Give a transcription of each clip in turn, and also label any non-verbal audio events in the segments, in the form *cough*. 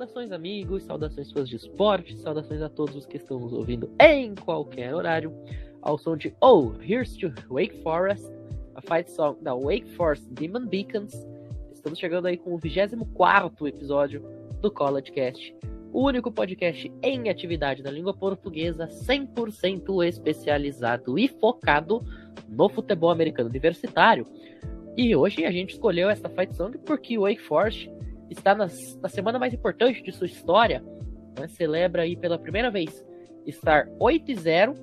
Saudações, amigos, saudações fãs de esporte, saudações a todos os que estão nos ouvindo em qualquer horário, ao som de Oh, Here's to Wake Forest, a fight song da Wake Forest Demon Beacons. Estamos chegando aí com o 24 episódio do College Cast, o único podcast em atividade na língua portuguesa 100% especializado e focado no futebol americano universitário. E hoje a gente escolheu essa fight song porque Wake Forest está nas, na semana mais importante de sua história, né? celebra aí pela primeira vez estar 8 e 0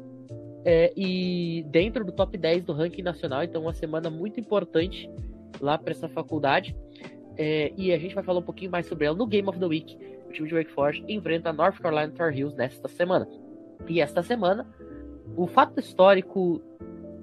é, e dentro do top 10 do ranking nacional, então uma semana muito importante lá para essa faculdade. É, e a gente vai falar um pouquinho mais sobre ela no Game of the Week. O time de Wake Forest enfrenta a North Carolina Tar Heels nesta semana. E esta semana, o fato histórico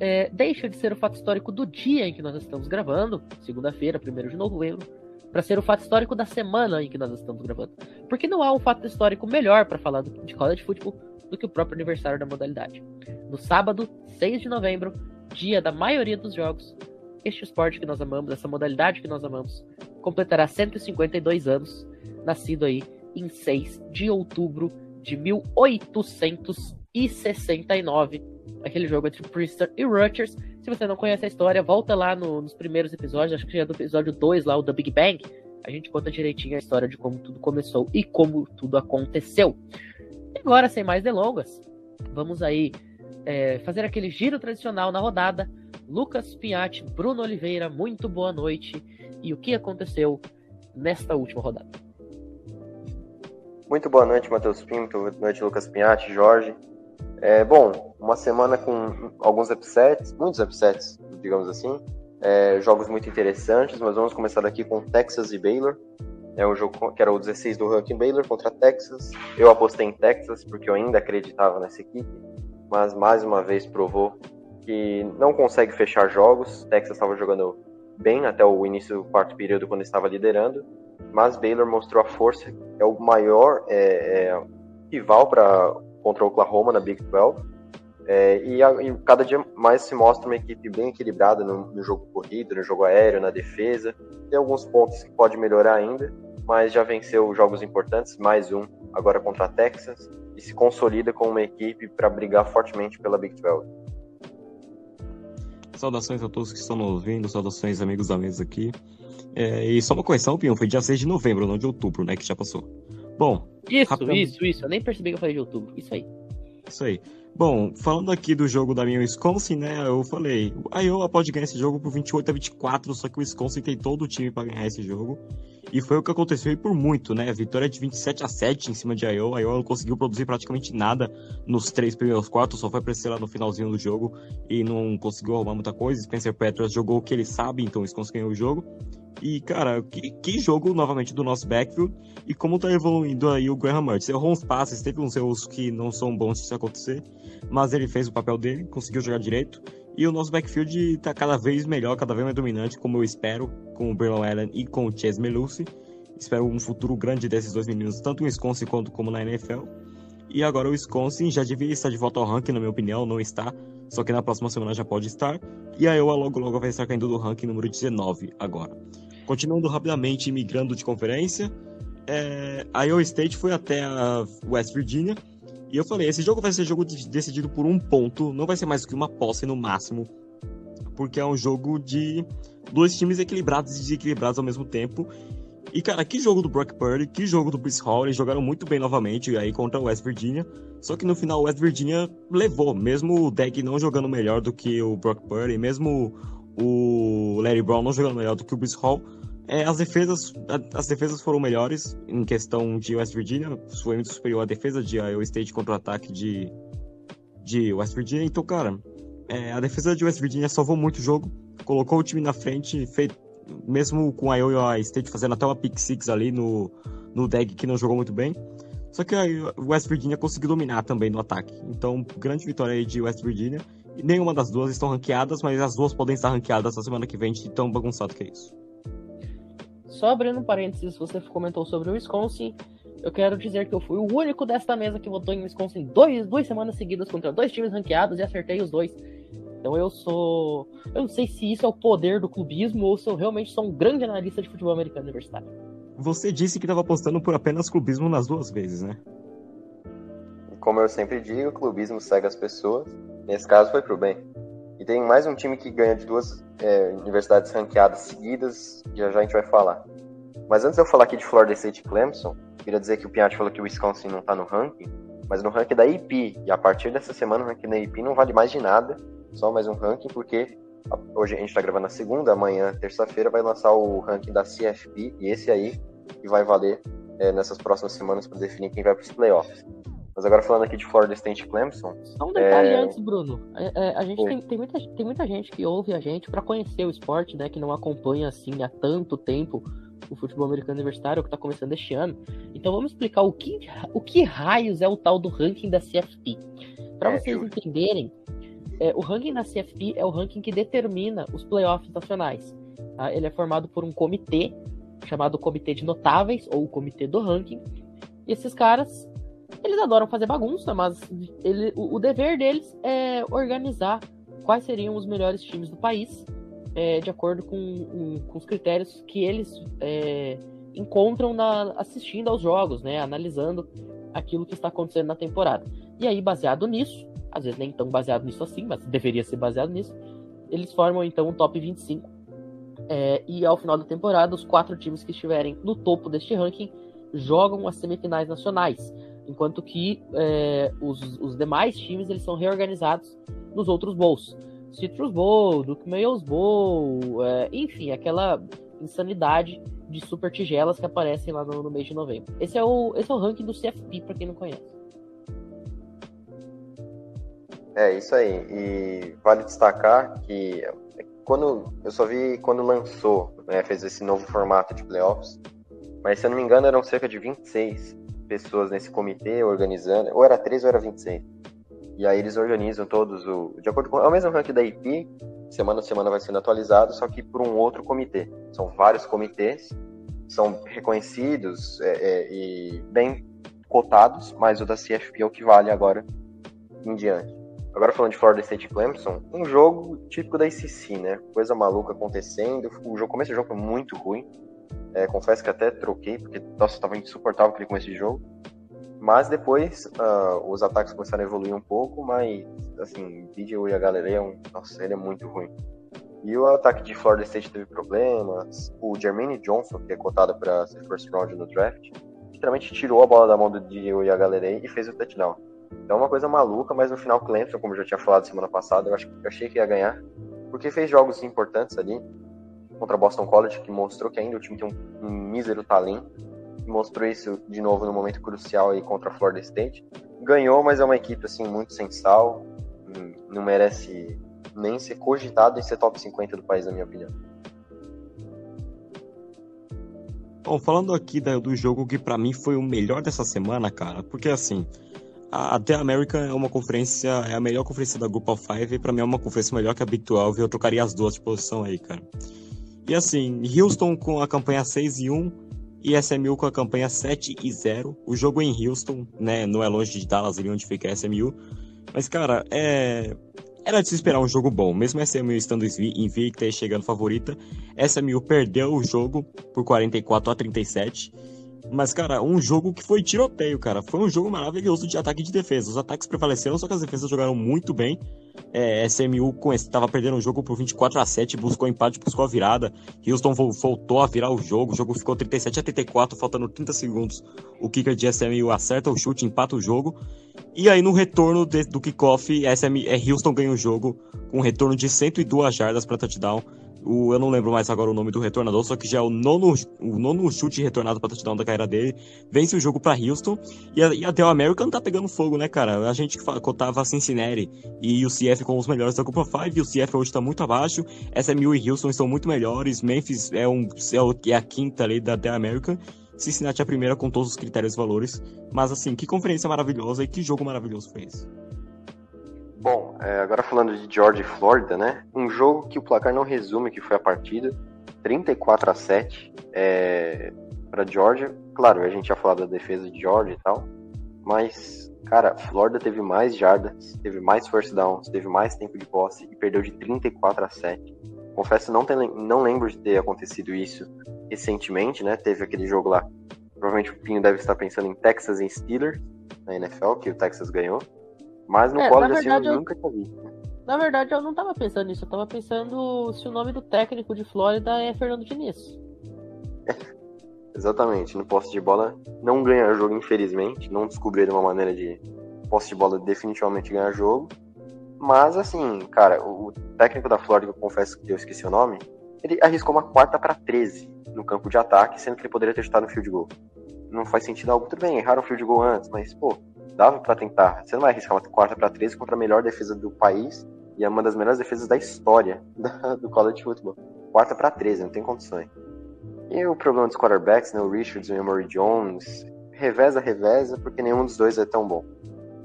é, deixa de ser o fato histórico do dia em que nós estamos gravando, segunda-feira, 1 de novembro, para ser o fato histórico da semana em que nós estamos gravando. Porque não há um fato histórico melhor para falar de college football do que o próprio aniversário da modalidade. No sábado, 6 de novembro, dia da maioria dos jogos, este esporte que nós amamos, essa modalidade que nós amamos, completará 152 anos, nascido aí em 6 de outubro de 1869. Aquele jogo entre Princeton e Rutgers, se você não conhece a história, volta lá no, nos primeiros episódios, acho que já é do episódio 2 lá, o da Big Bang. A gente conta direitinho a história de como tudo começou e como tudo aconteceu. E agora, sem mais delongas, vamos aí é, fazer aquele giro tradicional na rodada. Lucas Piatti, Bruno Oliveira, muito boa noite. E o que aconteceu nesta última rodada? Muito boa noite, Matheus Pinto. Boa noite, Lucas Piatti, Jorge. É, bom, uma semana com alguns upsets, muitos upsets, digamos assim. É, jogos muito interessantes, mas vamos começar daqui com Texas e Baylor. É o jogo que era o 16 do ranking Baylor contra Texas. Eu apostei em Texas porque eu ainda acreditava nessa equipe, mas mais uma vez provou que não consegue fechar jogos. Texas estava jogando bem até o início do quarto período quando estava liderando, mas Baylor mostrou a força, é o maior é, é, rival para contra o Oklahoma na Big 12. É, e, a, e, cada dia mais se mostra uma equipe bem equilibrada no, no, jogo corrido, no jogo aéreo, na defesa. Tem alguns pontos que pode melhorar ainda, mas já venceu jogos importantes, mais um agora contra a Texas, e se consolida como uma equipe para brigar fortemente pela Big 12. Saudações a todos que estão nos ouvindo, saudações amigos da mesa aqui. É, e só uma correção, Pinho, foi dia 6 de novembro, não de outubro, né, que já passou. Bom. Isso, rapidamente... isso, isso. Eu nem percebi que eu falei de outubro. Isso aí. Isso aí. Bom, falando aqui do jogo da minha Wisconsin, né? Eu falei, a Iowa pode ganhar esse jogo por 28 a 24, só que o Wisconsin tem todo o time para ganhar esse jogo. E foi o que aconteceu e por muito, né? Vitória de 27 a 7 em cima de Iowa. A Iowa não conseguiu produzir praticamente nada nos três primeiros quartos, só foi aparecer lá no finalzinho do jogo e não conseguiu arrumar muita coisa. Spencer Petras jogou o que ele sabe, então o Wisconsin ganhou o jogo. E, cara, que, que, jogo novamente do nosso backfield e como tá evoluindo aí o Graham Mertz. Errou uns passes, teve uns erros que não são bons se acontecer, mas ele fez o papel dele, conseguiu jogar direito. E o nosso backfield tá cada vez melhor, cada vez mais dominante, como eu espero, com o Braylon Allen e com o Chase Melusi. Espero um futuro grande desses dois meninos, tanto no Wisconsin quanto como na NFL. E agora o Wisconsin já devia estar de volta ao ranking, na minha opinião, não está. Só que na próxima semana já pode estar. E a Iowa logo logo vai estar caindo do ranking número 19 agora. Continuando rapidamente, migrando de conferência, é, a Iowa State foi até a West Virginia. E eu falei, esse jogo vai ser jogo decidido por um ponto, não vai ser mais que uma posse no máximo. Porque é um jogo de dois times equilibrados e desequilibrados ao mesmo tempo. E, cara, que jogo do Brock Purdy, que jogo do Bruce Hall, eles jogaram muito bem novamente aí contra o West Virginia. Só que no final o West Virginia levou, mesmo o deck não jogando melhor do que o Brock Purdy, mesmo o Larry Brown não jogando melhor do que o Bruce Hall, é, as defesas as defesas foram melhores em questão de West Virginia, foi muito superior à defesa de Iowa State contra o ataque de, de West Virginia. Então, cara, é, a defesa de West Virginia salvou muito o jogo, colocou o time na frente, fez, mesmo com a Iowa State fazendo até uma pick six ali no, no deck que não jogou muito bem. Só que a West Virginia conseguiu dominar também no ataque. Então, grande vitória aí de West Virginia. Nenhuma das duas estão ranqueadas, mas as duas podem estar ranqueadas na semana que vem, de tão bagunçado que é isso. Só abrindo um parênteses, você comentou sobre o Wisconsin. Eu quero dizer que eu fui o único desta mesa que votou em Wisconsin dois, duas semanas seguidas contra dois times ranqueados e acertei os dois. Então eu sou. Eu não sei se isso é o poder do clubismo ou se eu realmente sou um grande analista de futebol americano universitário. Você disse que estava apostando por apenas clubismo nas duas vezes, né? Como eu sempre digo, o clubismo segue as pessoas. Nesse caso foi pro bem. E tem mais um time que ganha de duas é, universidades ranqueadas seguidas, já já a gente vai falar. Mas antes de eu falar aqui de Florida State e Clemson, queria dizer que o Piatti falou que o Wisconsin não tá no ranking, mas no ranking da IP, e a partir dessa semana o ranking da IP não vale mais de nada, só mais um ranking, porque hoje a gente está gravando na segunda, amanhã, terça-feira, vai lançar o ranking da CFP, e esse aí que vai valer é, nessas próximas semanas para definir quem vai para os playoffs. Mas agora falando aqui de Florida State Clemson. Só um detalhe é... antes, Bruno. É, é, a gente tem, tem, muita, tem muita gente que ouve a gente para conhecer o esporte, né? Que não acompanha assim há tanto tempo o futebol americano universitário que está começando este ano. Então vamos explicar o que, o que raios é o tal do ranking da CFP. Para é, vocês entenderem, é, o ranking da CFP é o ranking que determina os playoffs nacionais. Tá? Ele é formado por um comitê chamado Comitê de Notáveis ou Comitê do Ranking. E esses caras, eles adoram fazer bagunça, mas ele, o, o dever deles é organizar quais seriam os melhores times do país é, de acordo com, um, com, os critérios que eles é, encontram na, assistindo aos jogos, né, analisando aquilo que está acontecendo na temporada. E aí, baseado nisso, às vezes nem tão baseado nisso assim, mas deveria ser baseado nisso, eles formam então um top 25. É, e ao final da temporada, os quatro times que estiverem no topo deste ranking jogam as semifinais nacionais, enquanto que é, os, os demais times eles são reorganizados nos outros bowls. Citrus Bowl, Duke Mails Bowl, é, enfim, aquela insanidade de super tigelas que aparecem lá no, no, mês de novembro. Esse é o, esse é o ranking do CFP, para quem não conhece. É, isso aí. E vale destacar que quando eu só vi quando lançou, né, fez esse novo formato de playoffs, mas se eu não me engano eram cerca de 26 pessoas nesse comitê organizando, ou era 13 ou era 26. E aí eles organizam todos o. De acordo com. É o mesmo ranking da IP, semana a semana vai sendo atualizado, só que por um outro comitê. São vários comitês, são reconhecidos é, é, e bem cotados, mas o da CFP é o que vale agora em diante. Agora falando de Florida State Clemson, um jogo típico da ICC, né? Coisa maluca acontecendo. O jogo, começo do jogo foi muito ruim. É, confesso que até troquei, porque, nossa, tava insuportável aquele começo de jogo. Mas depois uh, os ataques começaram a evoluir um pouco, mas assim, DJ e a galera é um, nossa, ele é muito ruim. E o ataque de Florida State teve problemas. O Jermaine Johnson, que é cotado para ser first round no draft, literalmente tirou a bola da mão do DJ e a galera e fez o touchdown. É uma coisa maluca, mas no final Clemson, como eu já tinha falado semana passada, eu, acho, eu achei que ia ganhar, porque fez jogos importantes ali contra Boston College, que mostrou que ainda o time tem um, um mísero talento mostrou isso de novo no momento crucial aí contra a Florida State. Ganhou, mas é uma equipe assim muito sem sal, não merece nem ser cogitado em ser top 50 do país, na minha opinião. Bom, falando aqui do jogo que para mim foi o melhor dessa semana, cara, porque assim, a The American é uma conferência, é a melhor conferência da Group of Five, e pra mim é uma conferência melhor que a Big 12, e eu trocaria as duas de posição aí, cara. E assim, Houston com a campanha 6 e 1, e SMU com a campanha 7 e 0. O jogo em Houston, né? Não é longe de Dallas, ali onde fica a SMU. Mas, cara, é. Era de se esperar um jogo bom, mesmo a SMU estando invicta e chegando favorita. SMU perdeu o jogo por 44 a 37. Mas, cara, um jogo que foi tiroteio, cara. Foi um jogo maravilhoso de ataque e de defesa. Os ataques prevaleceram, só que as defesas jogaram muito bem. É, SMU estava perdendo o jogo por 24 a 7, buscou empate, buscou a virada. Houston voltou a virar o jogo, o jogo ficou 37 a 34, faltando 30 segundos. O kicker de SMU acerta o chute, empata o jogo. E aí no retorno de, do kickoff, SM, é, Houston ganha o jogo com um retorno de 102 jardas para touchdown o, eu não lembro mais agora o nome do retornador, só que já é o nono, o nono chute retornado para touchdown da carreira dele. Vence o jogo para Houston. E, a, e até o American tá pegando fogo, né, cara? A gente cotava Cincinnati e o CF com os melhores da Copa 5. E o CF hoje tá muito abaixo. SMU e Houston estão muito melhores. Memphis é, um, é, é a quinta ali da The American. Cincinnati é a primeira com todos os critérios e valores. Mas assim, que conferência maravilhosa e que jogo maravilhoso foi esse. Bom, é, agora falando de Georgia e Flórida, né? Um jogo que o placar não resume que foi a partida. 34 a 7 é, para Georgia. Claro, a gente já falou da defesa de Georgia e tal. Mas, cara, Flórida teve mais jardas, teve mais first downs, teve mais tempo de posse e perdeu de 34 a 7. Confesso, não, tem, não lembro de ter acontecido isso recentemente, né? Teve aquele jogo lá. Provavelmente o Pinho deve estar pensando em Texas e Steelers na NFL, que o Texas ganhou. Mas no É, na assim, verdade, eu nunca tinha visto. Na verdade, eu não tava pensando nisso, eu tava pensando se o nome do técnico de Flórida é Fernando Diniz. *laughs* Exatamente. No posse de bola não ganha jogo, infelizmente. Não descobriram uma maneira de posse de bola definitivamente ganhar jogo. Mas assim, cara, o técnico da Flórida, eu confesso que eu esqueci o nome, ele arriscou uma quarta para 13 no campo de ataque, sendo que ele poderia ter chutado no field goal. Não faz sentido algo. Tudo bem, erraram o field goal antes, mas, pô, dava pra tentar. Você não vai arriscar uma quarta para 13 contra a melhor defesa do país e é uma das melhores defesas da história *laughs* do college football. Quarta para 13, não tem condições. E o problema dos quarterbacks, né, o Richards e o Emory Jones, reveza, reveza, porque nenhum dos dois é tão bom.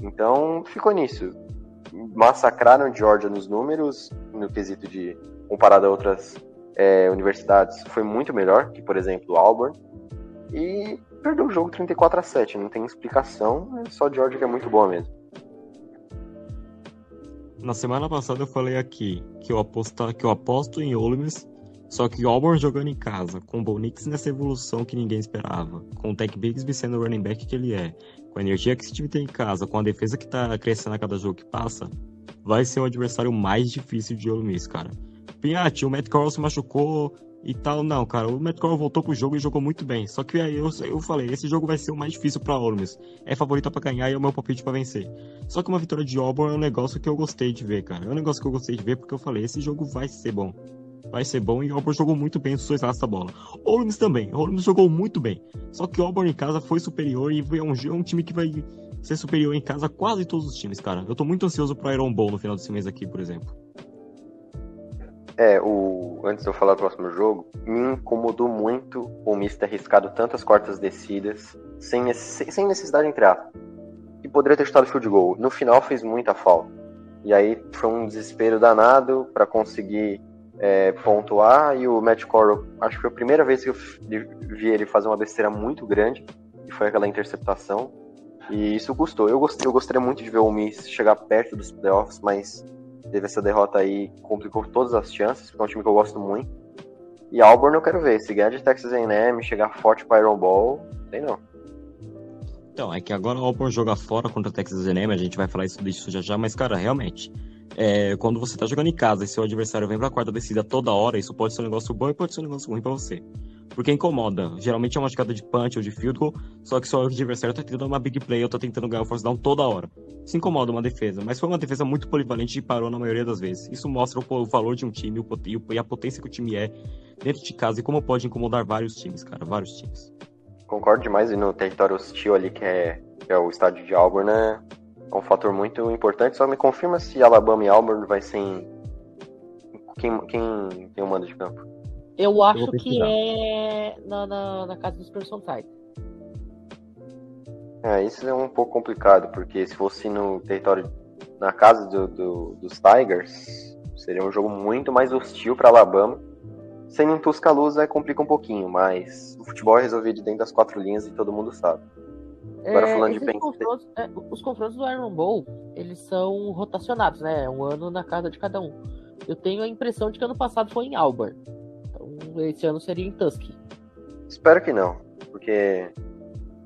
Então, ficou nisso. Massacraram Georgia nos números, no quesito de, comparado a outras é, universidades, foi muito melhor que, por exemplo, Auburn. E perdeu o jogo 34 a 7, não tem explicação, é só Georgia que é muito boa mesmo. Na semana passada eu falei aqui que eu, aposta, que eu aposto em Ole Miss, só que Auburn jogando em casa, com o Bo Nix nessa evolução que ninguém esperava, com o Tech Bigsby sendo o running back que ele é, com a energia que esse time tem em casa, com a defesa que tá crescendo a cada jogo que passa, vai ser o adversário mais difícil de Ole cara. Pinhatti, o Matt Corral se machucou e tal, não, cara, o Corral voltou pro jogo e jogou muito bem, só que aí eu, eu falei, esse jogo vai ser o mais difícil pra Ole Miss, é favorita pra ganhar e é o meu palpite pra vencer. Só que uma vitória de Auburn é um negócio que eu gostei de ver, cara. É um negócio que eu gostei de ver porque eu falei, esse jogo vai ser bom. Vai ser bom e Auburn jogou muito bem os dois lados da bola. Ole Miss também. Ole Miss jogou muito bem. Só que Auburn em casa foi superior e é um, é um time que vai ser superior em casa a quase todos os times, cara. Eu tô muito ansioso pro Iron Bowl no final desse mês aqui, por exemplo. É, o, antes de eu falar do próximo jogo, me incomodou muito o Miss ter arriscado tantas quartas descidas, sem, sem necessidade entre aspas. E poderia ter chutado field goal. No final fez muita falta. E aí foi um desespero danado para conseguir é, pontuar. E o Matt Corral, acho que foi a primeira vez que eu vi ele fazer uma besteira muito grande, que foi aquela interceptação. E isso custou. Eu, gostei, eu gostaria muito de ver o Miss chegar perto dos playoffs, mas teve essa derrota aí, complicou todas as chances, porque é um time que eu gosto muito. E Auburn eu quero ver, se ganhar de Texas A&M, chegar forte para Iron Ball, sei não. Então, é que agora o Auburn joga fora contra Texas A&M, a gente vai falar isso disso já já, mas, cara, realmente, é, quando você tá jogando em casa e seu adversário vem pra quarta descida toda hora, isso pode ser um negócio bom e pode ser um negócio ruim pra você. Porque incomoda. Geralmente é uma jogada de punch ou de field goal, só que seu adversário tá tentando uma big play ou tá tentando ganhar o force down toda hora. Isso incomoda uma defesa, mas foi uma defesa muito polivalente e parou na maioria das vezes. Isso mostra o, o valor de um time o e o- a potência que o time é dentro de casa e como pode incomodar vários times, cara, vários times. Concordo demais, e no território hostil ali, que é, que é o estádio de Auburn, né? É um fator muito importante. Só me confirma se Alabama e Auburn vai ser em... Quem, quem tem o mando de campo? Eu acho vou que é na, na, na casa dos Tide. É, isso é um pouco complicado, porque se fosse no território, na casa do, do- dos Tigers, seria um jogo muito mais hostil para Alabama. Sendo em Tuscaloosa complica um pouquinho, mas o futebol é resolvido dentro das quatro linhas e todo mundo sabe. Agora falando de Penn State. confrontos, é, os confrontos do Iron Bowl, eles são rotacionados, né? Um ano na casa de cada um. Eu tenho a impressão de que ano passado foi em Auburn. Esse ano seria em Tuskegee. Espero que não, porque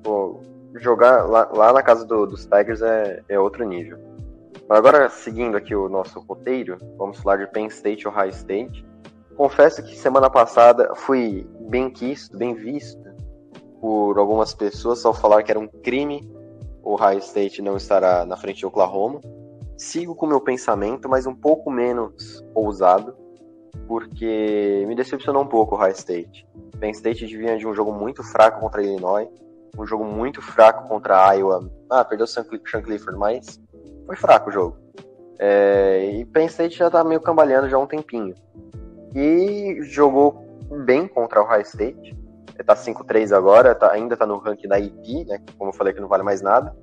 pô, jogar lá, lá na casa do- dos Tigers é, é outro nível. Agora, seguindo aqui o nosso roteiro, vamos falar de Penn State e Ohio State. Confesso que semana passada fui bem quisto, bem visto por algumas pessoas ao falar que era um crime o Ohio State não estará na frente de Oklahoma. Sigo com meu pensamento, mas um pouco menos ousado, porque me decepcionou um pouco o Ohio State. Penn State vinha de um jogo muito fraco contra Illinois, um jogo muito fraco contra Iowa. Ah, perdeu o Sean Cl- Sean Clifford, mas foi fraco o jogo. É, e Penn State já tá meio cambaleando já há um tempinho. E jogou bem contra o Ohio State. Tá 5-3 agora, tá- ainda tá no ranking da IP, né? Como eu falei que não vale mais nada.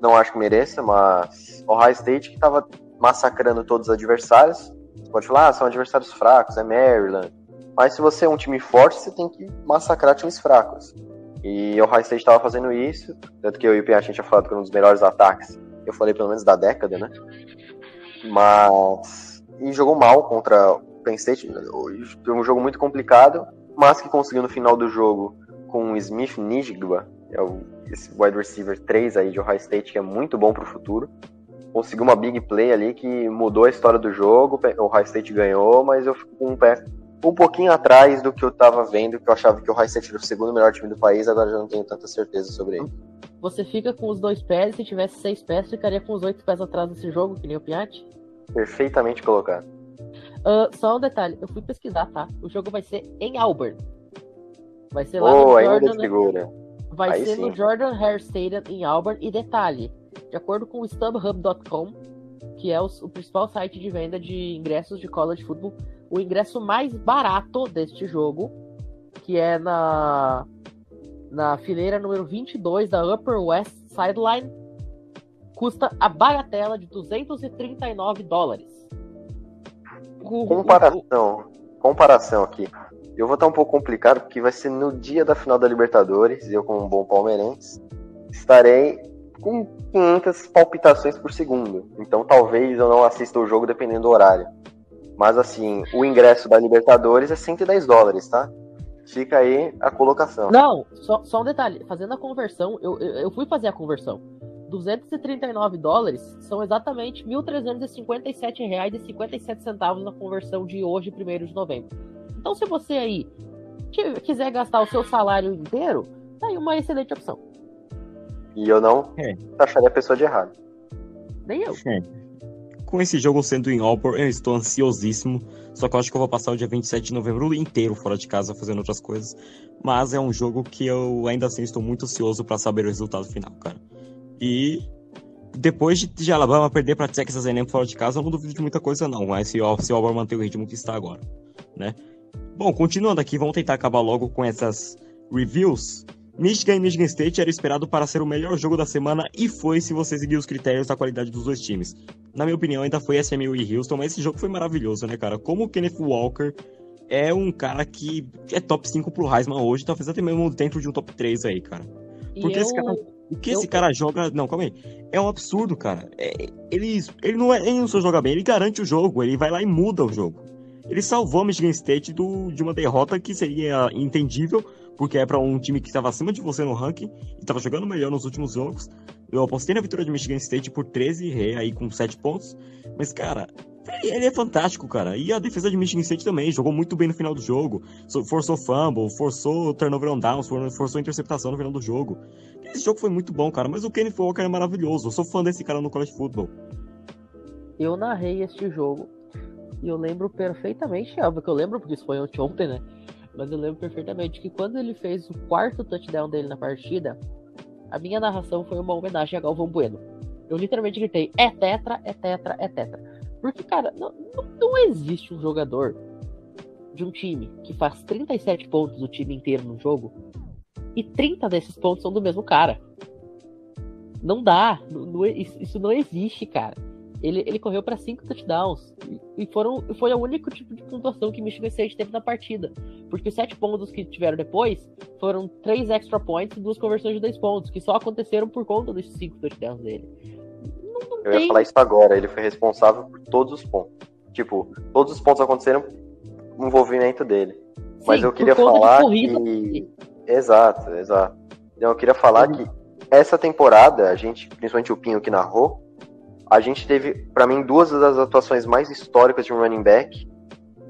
Não acho que mereça, mas o Ohio State que tava massacrando todos os adversários. Você pode falar, ah, são adversários fracos, é Maryland. Mas se você é um time forte, você tem que massacrar times fracos. E o Ohio State estava fazendo isso, tanto que eu e o gente tinha falado que um dos melhores ataques, eu falei pelo menos da década, né? Mas. E jogou mal contra o Penn State. Foi um jogo muito complicado. mas que conseguiu no final do jogo com o Smith Nijigba, é o, esse wide receiver 3 aí de Ohio State, que é muito bom para o futuro. Conseguiu uma big play ali que mudou a história do jogo, o Ohio State ganhou, mas eu fico com um pé um pouquinho atrás do que eu estava vendo, que eu achava que o Ohio State era o segundo melhor time do país, agora já não tenho tanta certeza sobre ele. Você fica com os dois pés, se tivesse seis pés, ficaria com os oito pés atrás desse jogo, que nem o Piatti? Perfeitamente colocado. Uh, só um detalhe, eu fui pesquisar, tá? O jogo vai ser em Auburn. Vai ser lá oh, no ainda Jordan. segura. Vai Aí ser sim. no Jordan Hare Stadium em Auburn. E detalhe, de acordo com o StubHub.com, que é o, o principal site de venda de ingressos de college football, o ingresso mais barato deste jogo, que é na na fileira número 22 da Upper West Sideline, custa a bagatela de 239 dólares. O- o- Comparação, comparação aqui. Eu vou estar um pouco complicado porque vai ser no dia da final da Libertadores eu, como um bom palmeirense, estarei com 500 palpitações por segundo. Então talvez eu não assista o jogo dependendo do horário. Mas assim, o ingresso da Libertadores é 110 dólares, tá? Fica aí a colocação. Não, só, só um detalhe. Fazendo a conversão, eu, eu, eu fui fazer a conversão. 239 dólares são exatamente R$ 1.357,57 na conversão de hoje, 1 de novembro. Então, se você aí qui- quiser gastar o seu salário inteiro, tá aí uma excelente opção. E eu não É. taxaria a pessoa de errado. Nem eu. É. Com esse jogo sendo em Auburn, eu estou ansiosíssimo. Só que eu acho que eu vou passar o dia 27 de novembro inteiro fora de casa fazendo outras coisas. Mas é um jogo que eu ainda assim estou muito ansioso para saber o resultado final, cara. E depois de, de Alabama perder para Texas A&M fora de casa, eu não duvido de muita coisa não. Mas se, o- se o Auburn manter o ritmo que está agora, né? Bom, continuando aqui, vamos tentar acabar logo com essas reviews. Michigan e Michigan State era esperado para ser o melhor jogo da semana e foi se você seguir os critérios da qualidade dos dois times. Na minha opinião, ainda foi SMU e Houston, mas esse jogo foi maravilhoso, né, cara? Como o Kenneth Walker é um cara que é top 5 pro Heisman hoje, talvez até mesmo dentro de um top 3 aí, cara. Porque eu, esse cara- O que Eu- esse cara joga. Não, calma aí. É um absurdo, cara. É- ele, ele, não é, ele não só joga bem, ele garante o jogo, ele vai lá e muda o jogo. Ele salvou a Michigan State do, de uma derrota que seria entendível, porque é pra um time que estava acima de você no ranking e estava jogando melhor nos últimos jogos. Eu apostei na vitória de Michigan State por 13, rei aí com 7 pontos. Mas, cara, ele, é fantástico, cara. E a defesa de Michigan State também jogou muito bem no final do jogo. Forçou fumble, forçou turnover on downs, for- forçou interceptação no final do jogo. Esse jogo foi muito bom, cara. Mas o Kenny Walker é maravilhoso. Eu sou fã desse cara no college football. eu narrei este jogo e eu lembro perfeitamente, óbvio que eu lembro porque isso foi ontem, né? Mas eu lembro perfeitamente que quando ele fez o quarto touchdown dele na partida, a minha narração foi uma homenagem a Galvão Bueno. Eu literalmente gritei: é tetra, é tetra, é tetra. Porque, cara, não, não, existe um jogador de um time que faz 37 pontos o time inteiro no jogo e 30 desses pontos são do mesmo cara. Não dá. não- não- isso, isso não existe, cara. Ele, ele correu para cinco touchdowns. E, e foram, foi o único tipo de pontuação que Michigan State teve na partida. Porque os sete pontos que tiveram depois foram três extra points e duas conversões de dois pontos, que só aconteceram por conta dos cinco touchdowns dele. Não, não Eu ia tem. falar isso agora. Ele foi responsável por todos os pontos. Tipo, todos os pontos aconteceram no envolvimento dele. Mas Sim, eu por queria falar que. Exato, exato. Então, eu queria falar que essa temporada, a gente, principalmente o Pinho que narrou, a gente teve, pra mim, duas das atuações mais históricas de um running back,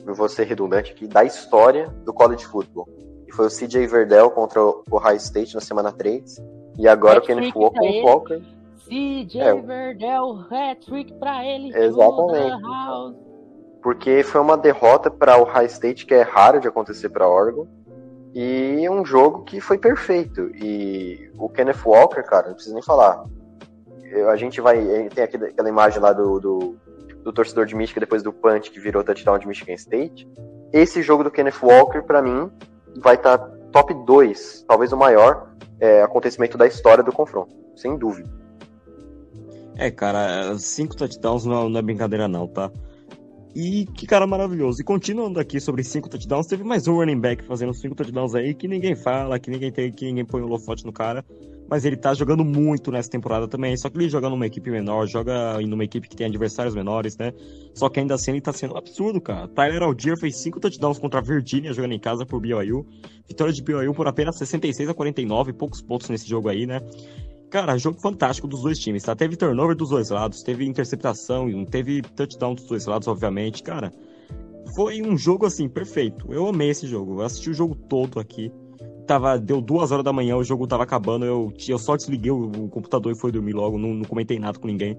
eu vou ser redundante aqui, da história do college football. E foi o CJ Verdell contra o Ohio State na semana 3. E agora o Kenneth. Walker. CJ É. Verdell, hat-trick pra ele. Exatamente. porque foi uma derrota para o High State que é raro de acontecer para Oregon e um jogo que foi perfeito e o Kenneth Walker cara não preciso nem falar a gente vai tem aquele- aquela imagem lá do, do, do torcedor de Michigan depois do punch que virou touchdown de Michigan State esse jogo do Kenneth Walker para mim vai estar top 2 talvez o maior é, acontecimento da história do confronto sem dúvida É, cara, cinco touchdowns não é, não é brincadeira não, tá? E que cara maravilhoso. E continuando aqui sobre cinco touchdowns, teve mais um running back fazendo cinco touchdowns aí que ninguém fala, que ninguém tem, que ninguém põe o holofote no cara. Mas ele tá jogando muito nessa temporada também. Só que ele joga numa equipe menor, joga numa equipe que tem adversários menores, né? Só que ainda assim ele tá sendo absurdo, cara. Tyler Algier fez cinco touchdowns contra a Virginia jogando em casa por BYU. Vitória de BYU por apenas 66 a 49, poucos pontos nesse jogo aí, né? Cara, jogo fantástico dos dois times, tá? Teve turnover dos dois lados, teve interceptação, teve touchdown dos dois lados, obviamente. Cara, foi um jogo assim, perfeito. Eu amei esse jogo. Eu assisti o jogo todo aqui tava, deu duas horas da manhã, o jogo tava acabando, eu, eu só desliguei o, o computador e fui dormir logo, não, não comentei nada com ninguém.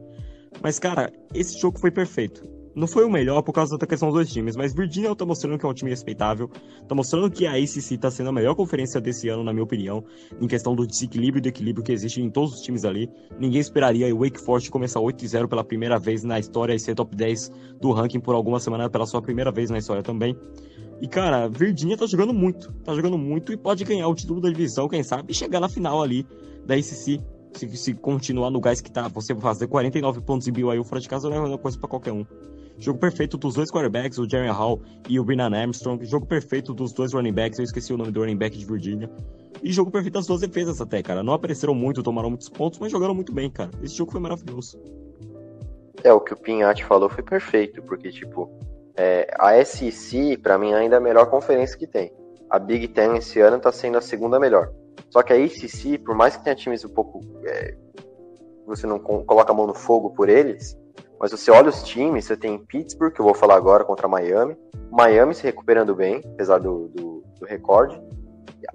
Mas, cara, esse jogo foi perfeito. Não foi o melhor por causa da questão dos dois times, mas Virginia tá mostrando que é um time respeitável, tá mostrando que a ACC tá sendo a melhor conferência desse ano, na minha opinião, em questão do desequilíbrio e do equilíbrio que existe em todos os times ali. Ninguém esperaria o Wake Forest começar 8-0 pela primeira vez na história e ser top 10 do ranking por alguma semana pela sua primeira vez na história também. E, cara, Virginia tá jogando muito. Tá jogando muito e pode ganhar o título da divisão, quem sabe, e chegar na final ali da ACC. Se, se continuar no gás que tá, você fazer 49 pontos em BYU fora de casa não é coisa para qualquer um. Jogo perfeito dos dois quarterbacks, o Jerry Hall e o Brennan Armstrong. Jogo perfeito dos dois running backs, eu esqueci o nome do running back de Virginia. E jogo perfeito das duas defesas até, cara. Não apareceram muito, tomaram muitos pontos, mas jogaram muito bem, cara. Esse jogo foi maravilhoso. É, o que o Pinhatti falou foi perfeito, porque, tipo, é, a SEC, para mim, ainda é a melhor conferência que tem. A Big Ten esse ano está sendo a segunda melhor. Só que a ACC, por mais que tenha times um pouco. É, você não coloca a mão no fogo por eles, mas você olha os times, você tem Pittsburgh, que eu vou falar agora, contra Miami. Miami se recuperando bem, apesar do, do, do recorde.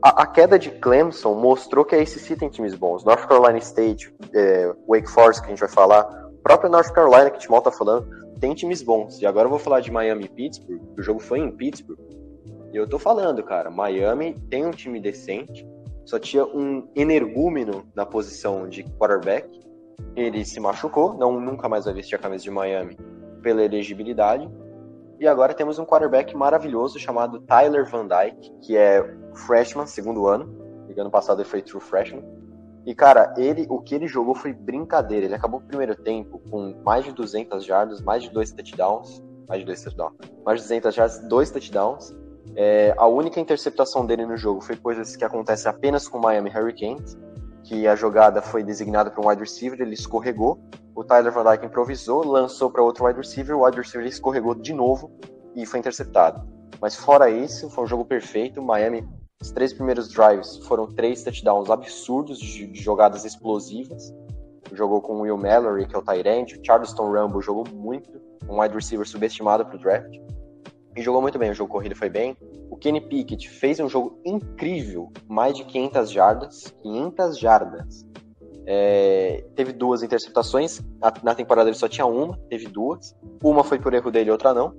A, a, queda de Clemson mostrou que a ACC tem times bons. North Carolina State, é, Wake Forest, que a gente vai falar, própria North Carolina, que o Timol tá falando, tem times bons. E agora eu vou falar de Miami e Pittsburgh, o jogo foi em Pittsburgh. E eu tô falando, cara, Miami tem um time decente, só tinha um energúmeno na posição de quarterback. Ele se machucou, não nunca mais vai vestir a camisa de Miami pela elegibilidade. E agora temos um quarterback maravilhoso chamado Tyler Van Dyke, que é freshman, segundo ano. E ano passado ele foi true freshman e, cara, ele, o que ele jogou foi brincadeira. Ele acabou o primeiro tempo com mais de 200 jardas, mais de dois touchdowns. Mais de dois touchdowns. Mais de 200 jardas, dois touchdowns. É, a única interceptação dele no jogo foi coisas que acontecem apenas com o Miami Hurricanes, que a jogada foi designada para um wide receiver, ele escorregou, o Tyler Van Dyke improvisou, lançou para outro wide receiver, o wide receiver escorregou de novo e foi interceptado. Mas fora isso, foi um jogo perfeito, Miami os três primeiros drives foram três touchdowns absurdos de, de jogadas explosivas. Jogou com o Will Mallory, que é o Tyrant. O Charleston Rambo jogou muito, um wide receiver subestimado para o draft. E jogou muito bem, o jogo corrido foi bem. O Kenny Pickett fez um jogo incrível, mais de 500 jardas. 500 jardas. É, teve duas interceptações. Na temporada ele só tinha uma, teve duas. Uma foi por erro dele, outra não.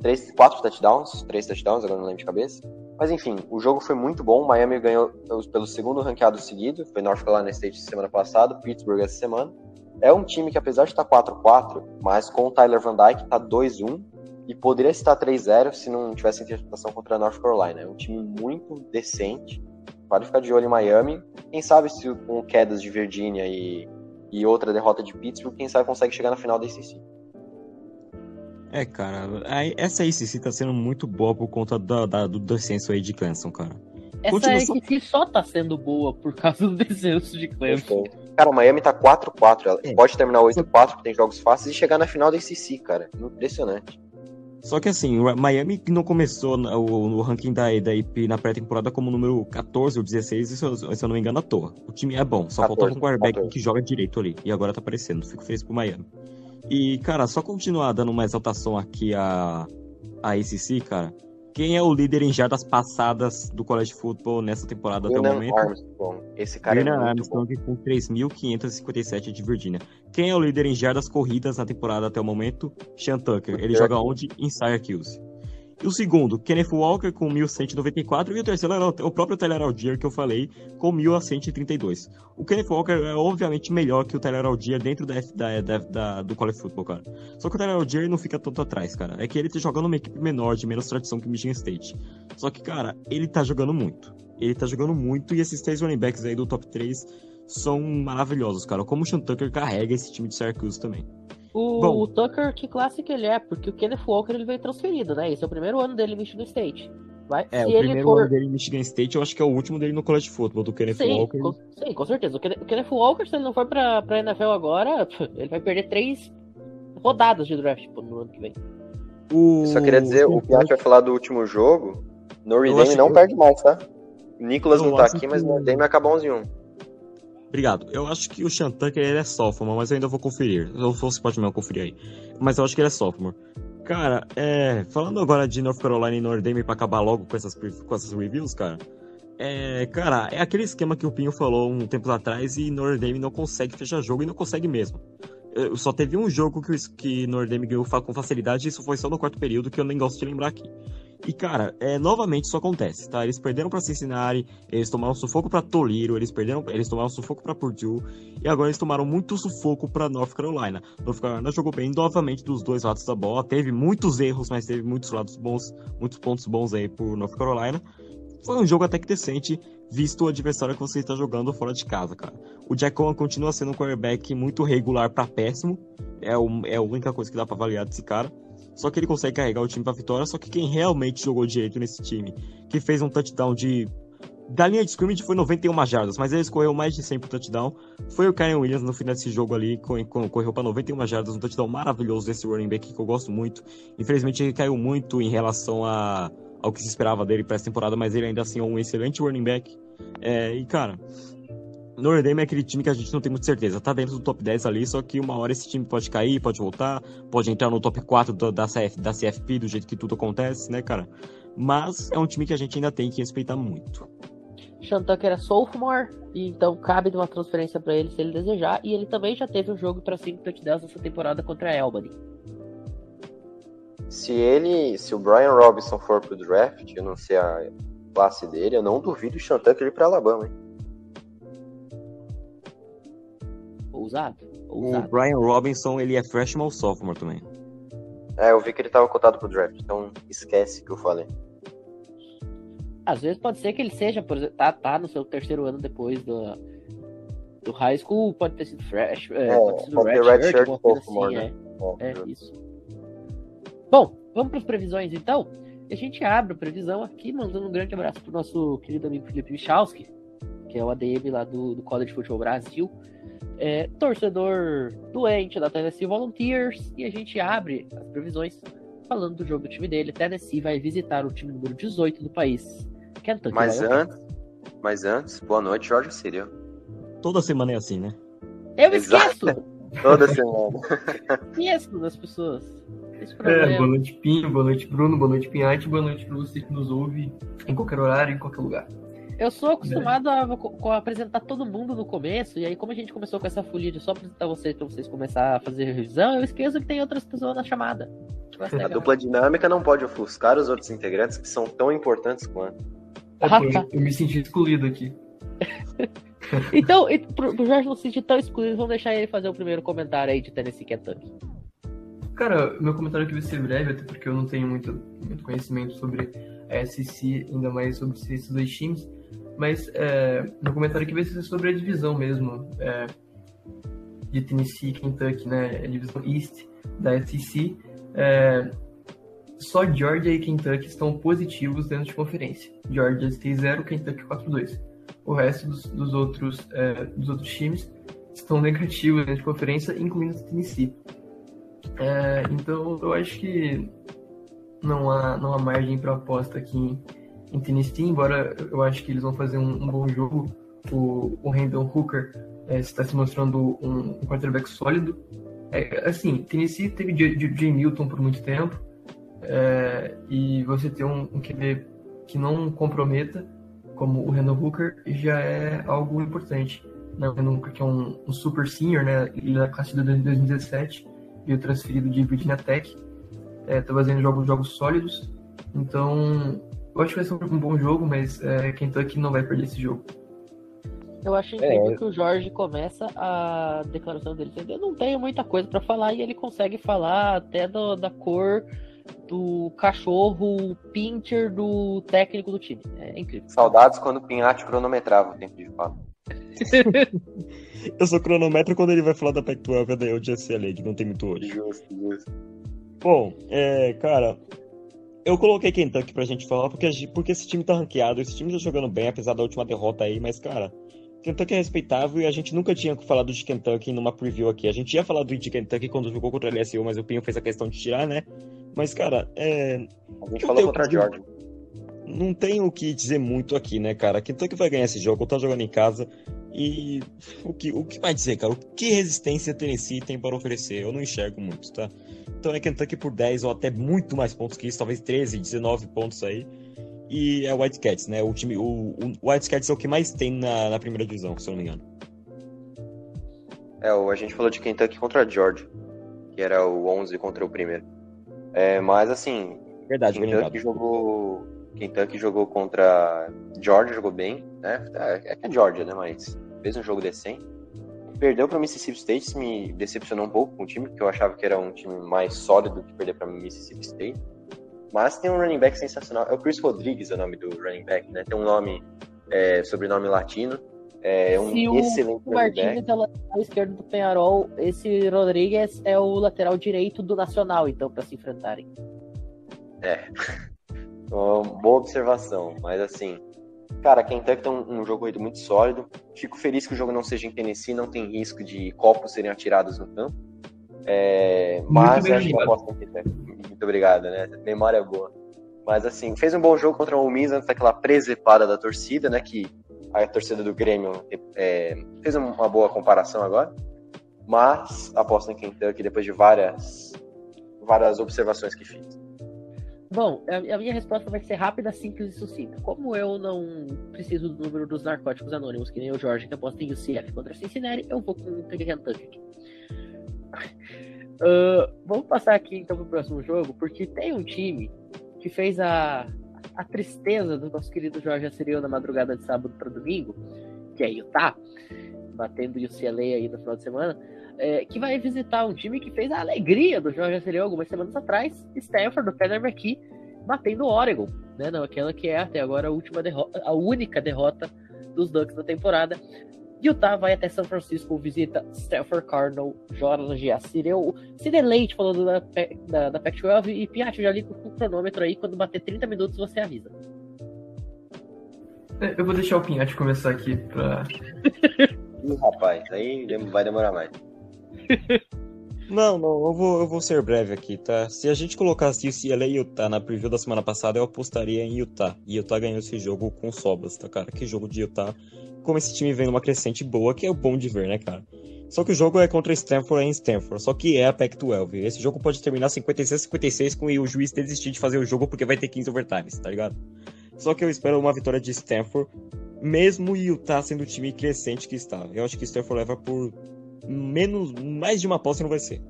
Três, quatro touchdowns, três touchdowns, agora não lembro de cabeça. Mas enfim, o jogo foi muito bom. Miami ganhou pelo segundo ranqueado seguido. Foi North Carolina State semana passada, Pittsburgh essa semana. É um time que, apesar de estar 4-4, mas com o Tyler Van Dyke está 2-1 e poderia estar 3-0 se não tivesse interpretação contra a North Carolina. É um time muito decente. Vale ficar de olho em Miami. Quem sabe se com quedas de Virginia e, e outra derrota de Pittsburgh, quem sabe consegue chegar na final da ACC. É, cara, essa ACC tá sendo muito boa por conta da, da do descenso aí de Clemson, cara. Essa Continua ACC só... só tá sendo boa por causa do *laughs* descenso de Clemson. Cara, o Miami tá 4-4, ela é. pode terminar 8-4, porque tem jogos fáceis, e chegar na final da ACC, cara. Impressionante. Só que assim, o Miami não começou no, no ranking da, da IP na pré-temporada como número 14 ou 16, se eu, se eu não me engano, à toa. O time é bom, só 14, falta um quarterback 14. que joga direito ali. E agora tá aparecendo. Fico feliz pro Miami. E, cara, só continuar dando uma exaltação aqui a, a ACC, cara. Quem é o líder em jardas passadas do college football nessa temporada até o momento? Armstrong. Esse cara Brennan é Armstrong bom. com 3.557 de Virginia. Quem é o líder em jardas corridas na temporada até o momento? Sean Tucker. Ele joga onde? Em Syracuse. O segundo, Kenneth Walker com 1.194. E o terceiro era o próprio Tyler Algier que eu falei, com 1.132. O Kenneth Walker é obviamente melhor que o Tyler Algier dentro da, da, da, da, do college football, cara. Só que o Tyler Algier não fica tanto atrás, cara. É que ele tá jogando numa equipe menor, de menos tradição que Michigan State. Só que, cara, ele tá jogando muito. Ele tá jogando muito e esses três running backs aí do top 3 são maravilhosos, cara. Como o Sean Tucker carrega esse time de Syracuse também. O, Bom, o Tucker, que classe que ele é? Porque o Kenneth Walker ele veio transferido, né? Esse é o primeiro ano dele em Michigan State. Vai. É, Se o ele primeiro for. ano dele em Michigan State, eu acho que é o último dele no college football, do Kenneth Sim Walker. com, sim, com certeza. O Kenneth o Kenneth Walker, se ele não for pra, pra NFL agora, *laughs* ele vai perder três rodadas de draft pô, no ano que vem. O... Eu só queria dizer, o Piatti vai falar do último jogo. Notre Eu Dame não que- perde mais, tá? O Nicolas Eu não tá aqui, mas que- o Notre Dame acaba 11 1. Obrigado. Eu acho que o Shantucker ele é sophomore, mas eu ainda vou conferir. Eu fosse pode mesmo conferir aí. Mas eu acho que ele é sophomore. Cara, é, falando agora de North Carolina e Notre Dame pra acabar logo com essas, com essas reviews, cara. É, cara, é aquele esquema que o Pinho falou um tempo atrás e Notre Dame não consegue fechar jogo e não consegue mesmo. Eu- Só teve um jogo que, que Dame ganhou com facilidade e isso foi só no quarto período que eu nem gosto de lembrar aqui. E cara, é, novamente isso acontece, tá? Eles perderam pra Cincinnati, eles tomaram sufoco pra Toliro, eles perderam, eles tomaram sufoco pra Purdue e agora eles tomaram muito sufoco pra North Carolina. North Carolina jogou bem novamente dos dois lados da bola, teve muitos erros, mas teve muitos lados bons, muitos pontos bons aí por North Carolina. Foi um jogo até que decente, visto o adversário que você está jogando fora de casa, cara. O Jack Cohen continua sendo um quarterback muito regular pra péssimo, é, o, é a única coisa que dá pra avaliar desse cara. Só que ele consegue carregar o time pra vitória, só que quem realmente jogou direito nesse time, que fez um touchdown de da linha de scrimmage foi 91 jardas, mas ele escorreu mais de 100 pro touchdown. Foi o Karen Williams no final desse jogo ali, co- co- correu para 91 jardas, um touchdown maravilhoso desse running back que eu gosto muito. Infelizmente ele caiu muito em relação a, ao que se esperava dele para essa temporada, mas ele ainda assim é um excelente running back. É, e cara, Notre Dame é aquele time que a gente não tem muita certeza. Tá dentro do top 10 ali, só que uma hora esse time pode cair, pode voltar, pode entrar no top 4 da, da, CF, da CFP, do jeito que tudo acontece, né, cara? Mas é um time que a gente ainda tem que respeitar muito. Shantucker é sophomore, e então cabe de uma transferência pra ele se ele desejar. E ele também já teve um jogo pra 5 touchdowns nessa temporada contra a Albany. Se ele, se o Brian Robinson for pro draft, eu não sei a classe dele, eu não duvido o Shantucker ir pra Alabama, hein? Ousado? O Ousado. Brian Robinson, ele é freshman ou sophomore também. É, eu vi que ele tava cotado pro draft, então esquece que eu falei. Às vezes pode ser que ele seja, por exemplo, tá, tá no seu terceiro ano depois do, do high school, pode ter sido fresh, é, É, pode ter sido pode ter redshirt, redshirt alguma coisa sophomore, assim, né? é. É, Óbvio. isso. Bom, vamos para as previsões então. A gente abre a previsão aqui, mandando um grande abraço pro nosso querido amigo Felipe Michalski, que é o ADM lá do, do College Football Brasil, é, torcedor doente da Tennessee Volunteers, e a gente abre as previsões falando do jogo do time dele. Tennessee vai visitar o time número 18 do país, Kentucky. Mas antes, mas antes, boa noite, Jorge Círio. Toda semana é assim, né? Eu Exato. esqueço! *laughs* Toda semana. esqueço das pessoas. Esse É, boa noite, Pinho, boa noite, Bruno, boa noite, Pinhate, boa noite pra você que nos ouve em qualquer horário, em qualquer lugar. Eu sou acostumado a, a apresentar todo mundo no começo, e aí, como a gente começou com essa folia de só apresentar vocês pra vocês começar a fazer revisão, eu esqueço que tem outras pessoas na chamada. A legal. dupla dinâmica não pode ofuscar os outros integrantes que são tão importantes quanto. É, Ah, tá. eu me senti excluído aqui. *laughs* Então, e pro, pro Jorge não se sentir tão excluído, vamos deixar ele fazer o primeiro comentário aí de Tennessee Kentucky. Cara, meu comentário aqui vai ser breve, até porque eu não tenho muito, muito conhecimento sobre a SEC, ainda mais sobre esses dois times. Mas é, meu comentário aqui vai ser sobre a divisão mesmo é, de Tennessee e Kentucky, né? A divisão East da SEC. É, só Georgia e Kentucky estão positivos dentro de conferência. Georgia tem 0, Kentucky 4-2. O resto dos, dos outros, é, dos outros times estão *laughs* negativos dentro de conferência, incluindo o Tennessee. É, então eu acho que não há, não há margem para aposta aqui em, em Tennessee, embora eu acho que eles vão fazer um, um bom jogo. O, o Hooker é, está se mostrando um, um quarterback sólido. É, assim, Tennessee teve J. Milton por muito tempo, é, e você ter um, um QB que não comprometa, como o Randall Hooker, já é algo importante. Né? O Randall Hooker, que é um, um super senior, né? ele é da classe de 2017, veio transferido de Virginia Tech, é, tá fazendo jogos, jogos sólidos, então eu acho que vai ser um bom jogo, mas é, Kentucky não vai perder esse jogo. Eu acho incrível que o Jorge começa a declaração dele eu não tenho muita coisa pra falar, e ele consegue falar até do- da cor do cachorro pincher do técnico do time. É incrível. Saudades quando o Pinhate cronometrava o tempo de fala. *laughs* Eu sou cronometro quando ele vai falar da Pac-12 e da UCLA, que não tem muito hoje. Justo, justo. Bom, é, cara, eu coloquei Kentucky pra gente falar porque, porque esse time tá ranqueado, esse time tá jogando bem, apesar da última derrota aí, mas, cara, Kentucky é respeitável e a gente nunca tinha falado de Kentucky numa preview aqui. A gente ia falar de Kentucky quando jogou contra a LSU, mas o Pinho fez a questão de tirar, né? Mas, cara, é. A gente falou contra a Georgia. Não tem o que dizer muito aqui, né, cara? Kentucky vai ganhar esse jogo, tá jogando em casa. E o que, o que vai dizer, cara? O que resistência Tennessee tem para oferecer? Eu não enxergo muito, tá? Então é Kentucky por 10 ou até muito mais pontos que isso, talvez 13, 19 pontos aí. E é o Whitecats, né? O time, o, o Whitecats é o que mais tem na, na primeira divisão, se eu não me engano. É, a gente falou de Kentucky contra Georgia, que era o 11 contra o primeiro. É, mas assim, Verdade, Kentucky jogou, Kentucky jogou contra Georgia, jogou bem, né? É, é que é Georgia, né? Mas fez um jogo decente. Perdeu para Mississippi State, isso me decepcionou um pouco com o time, porque eu achava que era um time mais sólido que perder para Mississippi State. Mas tem um running back sensacional. É o Chris Rodrigues, é o nome do running back, né? Tem um nome, é, sobrenome latino. É um Se excelente o Martins é o lateral esquerdo do Penharol, esse Rodrigues é o lateral direito do Nacional, então, para se enfrentarem. É. Uma *laughs* boa observação, mas assim, cara, Kentucky tem um, um jogo corrido muito sólido. Fico feliz que o jogo não seja em Tennessee, não tem risco de copos serem atirados no campo. É, mas acho que aposto em Kentucky. Muito obrigado, né? Memória boa. Mas assim, fez um bom jogo contra o Miss antes daquela presepada da torcida, né? Que a torcida do Grêmio é, fez uma boa comparação agora. Mas aposto em Kentucky depois de várias, várias observações que fiz. Bom, a minha resposta vai ser rápida, simples e sucinta. Como eu não preciso do número dos narcóticos anônimos, que nem o Jorge, que aposta em UCF contra Cincinnati, eu vou com Kentucky. Uh, *laughs* vamos passar aqui então pro próximo jogo, porque tem um time que fez a, a tristeza do nosso querido Jorge Assiriu na madrugada de sábado para domingo, que é Utah, batendo o UCLA aí no final de semana, é, que vai visitar um time que fez a alegria do Jorge Assiriu algumas semanas atrás, Stanford, do Pedro McKee, batendo o Oregon, né? Não, aquela que é até agora a última derrota, a única derrota dos Ducks na temporada. Utah vai até São Francisco, visita Stanford Cardinal, Jorge Assireu. Cine Leite falando da, da, da Pac-12 e Piatti, já liga o cronômetro aí, quando bater 30 minutos você avisa. É, eu vou deixar o Pinhatti começar aqui pra. Ih, rapaz, aí vai demorar mais. *laughs* Não, não, eu vou, eu vou ser breve aqui, tá? Se a gente colocasse UCLA e Utah na preview da semana passada, eu apostaria em Utah. E Utah ganhou esse jogo com sobras, tá, cara? Que jogo de Utah. Como esse time vem numa crescente boa, que é bom de ver, né, cara? Só que o jogo é contra Stanford em Stanford, só que é a Pac-12. Esse jogo pode terminar 56-56 com o juiz desistir de fazer o jogo porque vai ter 15 overtimes, tá ligado? Só que eu espero uma vitória de Stanford, mesmo Utah sendo o time crescente que está. Eu acho que Stanford leva por menos, mais de uma aposta não vai ser.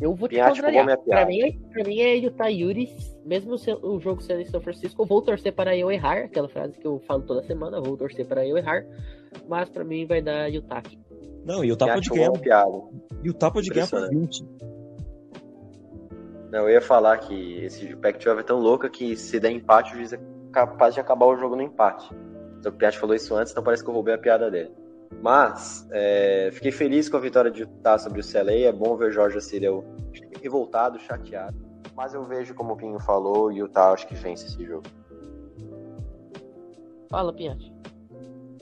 Eu vou te contrariar. Pra mim, pra mim é Utah Yuris, mesmo o jogo sendo em São Francisco, eu vou torcer para eu errar, aquela frase que eu falo toda semana, vou torcer para eu errar, mas pra mim vai dar Utah aqui. Não, Utah pode ganhar. Piada. Utah pode ganhar por 20. Não, eu ia falar que esse Pac-12 é tão louca que se der empate, o juiz é capaz de acabar o jogo no empate. Então o Piatti falou isso antes, então parece que eu roubei a piada dele. Mas, é, fiquei feliz com a vitória de Utah sobre o CLA. É bom ver Jorge Cireu revoltado, chateado. Mas eu vejo, como o Pinho falou, o Utah acho que vence esse jogo. Fala, Pinhate.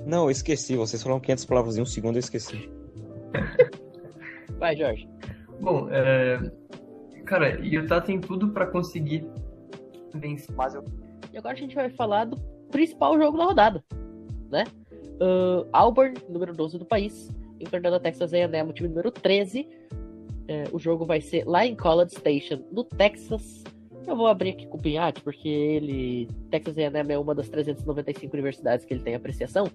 Não, eu esqueci. Vocês falaram 500 palavras em um segundo, eu esqueci. *laughs* Vai, Jorge. Bom, é... cara, Utah tem tudo para conseguir vencer. Mas eu... E agora a gente vai falar do principal jogo da rodada, né? Uh, Auburn, número 12 do país, enfrentando a Texas A&M, o time número 13. É, o jogo vai ser lá em College Station, no Texas. Eu vou abrir aqui com o Pinhatti, porque ele. Texas A&M é uma das 395 universidades que ele tem apreciação.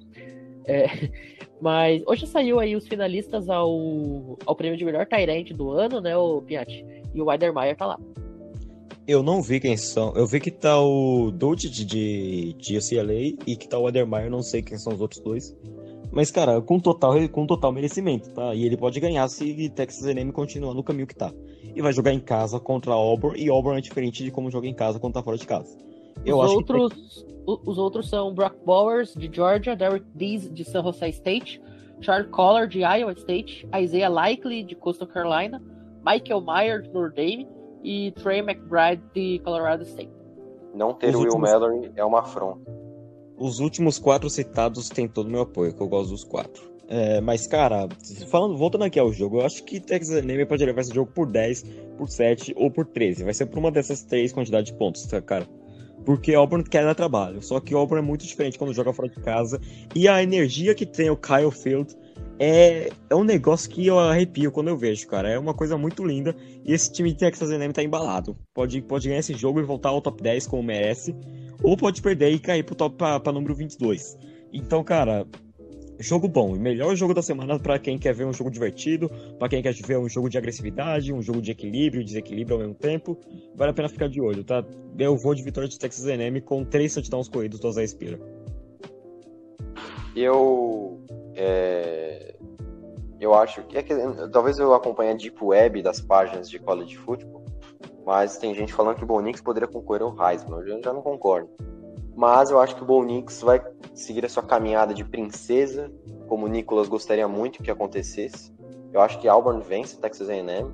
É, *laughs* mas hoje saiu aí os finalistas ao, ao prêmio de melhor Tyrant do ano, né, o Pinhatti? E o Weidermeyer tá lá. Eu não vi quem são. Eu vi que tá o Dolt de, de UCLA e que tá o Adermeyer, não sei quem são os outros dois. Mas, cara, com total, com total merecimento, tá? E ele pode ganhar se Texas A&M continuar no caminho que tá. E vai jogar em casa contra Auburn, e Auburn é diferente de como joga em casa quando tá fora de casa. Eu os, acho outros, que... os outros são Brock Bowers, de Georgia, Derek Dees, de San Jose State, Charles Collar, de Iowa State, Isaiah Likely, de Coastal Carolina, Michael Meyer, de Notre Dame, e Trey McBride de Colorado State. Não ter Os o Will últimos- Mallory é uma afronta. Os últimos quatro citados têm todo o meu apoio, que eu gosto dos quatro. É, mas, cara, falando, voltando aqui ao jogo, eu acho que Texas A&M pode levar esse jogo por 10, por 7 ou por 13. Vai ser por uma dessas três quantidades de pontos, tá, cara? Porque Auburn quer dar trabalho. Só que Auburn é muito diferente quando joga fora de casa. E a energia que tem o Kyle Field é, é um negócio que eu arrepio quando eu vejo, cara. É uma coisa muito linda. E esse time de Texas A&M tá embalado. Pode, pode ganhar esse jogo e voltar ao top 10 como merece. Ou pode perder e cair pro top pra, pra número 22. Então, cara, jogo bom. Melhor jogo da semana pra quem quer ver um jogo divertido, pra quem quer ver um jogo de agressividade, um jogo de equilíbrio, desequilíbrio ao mesmo tempo. Vale a pena ficar de olho, tá? Eu vou de vitória de Texas A&M com três touchdowns corridos do Zé Spira. Eu. É, eu acho que, é que. Talvez eu acompanhe a Deep Web das páginas de college football, mas tem gente falando que o Bo Nix poderia concorrer ao Heisman. Eu já- não concordo. Mas eu acho que o Bo Nix vai seguir a sua caminhada de princesa, como o Nicolas gostaria muito que acontecesse. Eu acho que Auburn vence Texas A&M.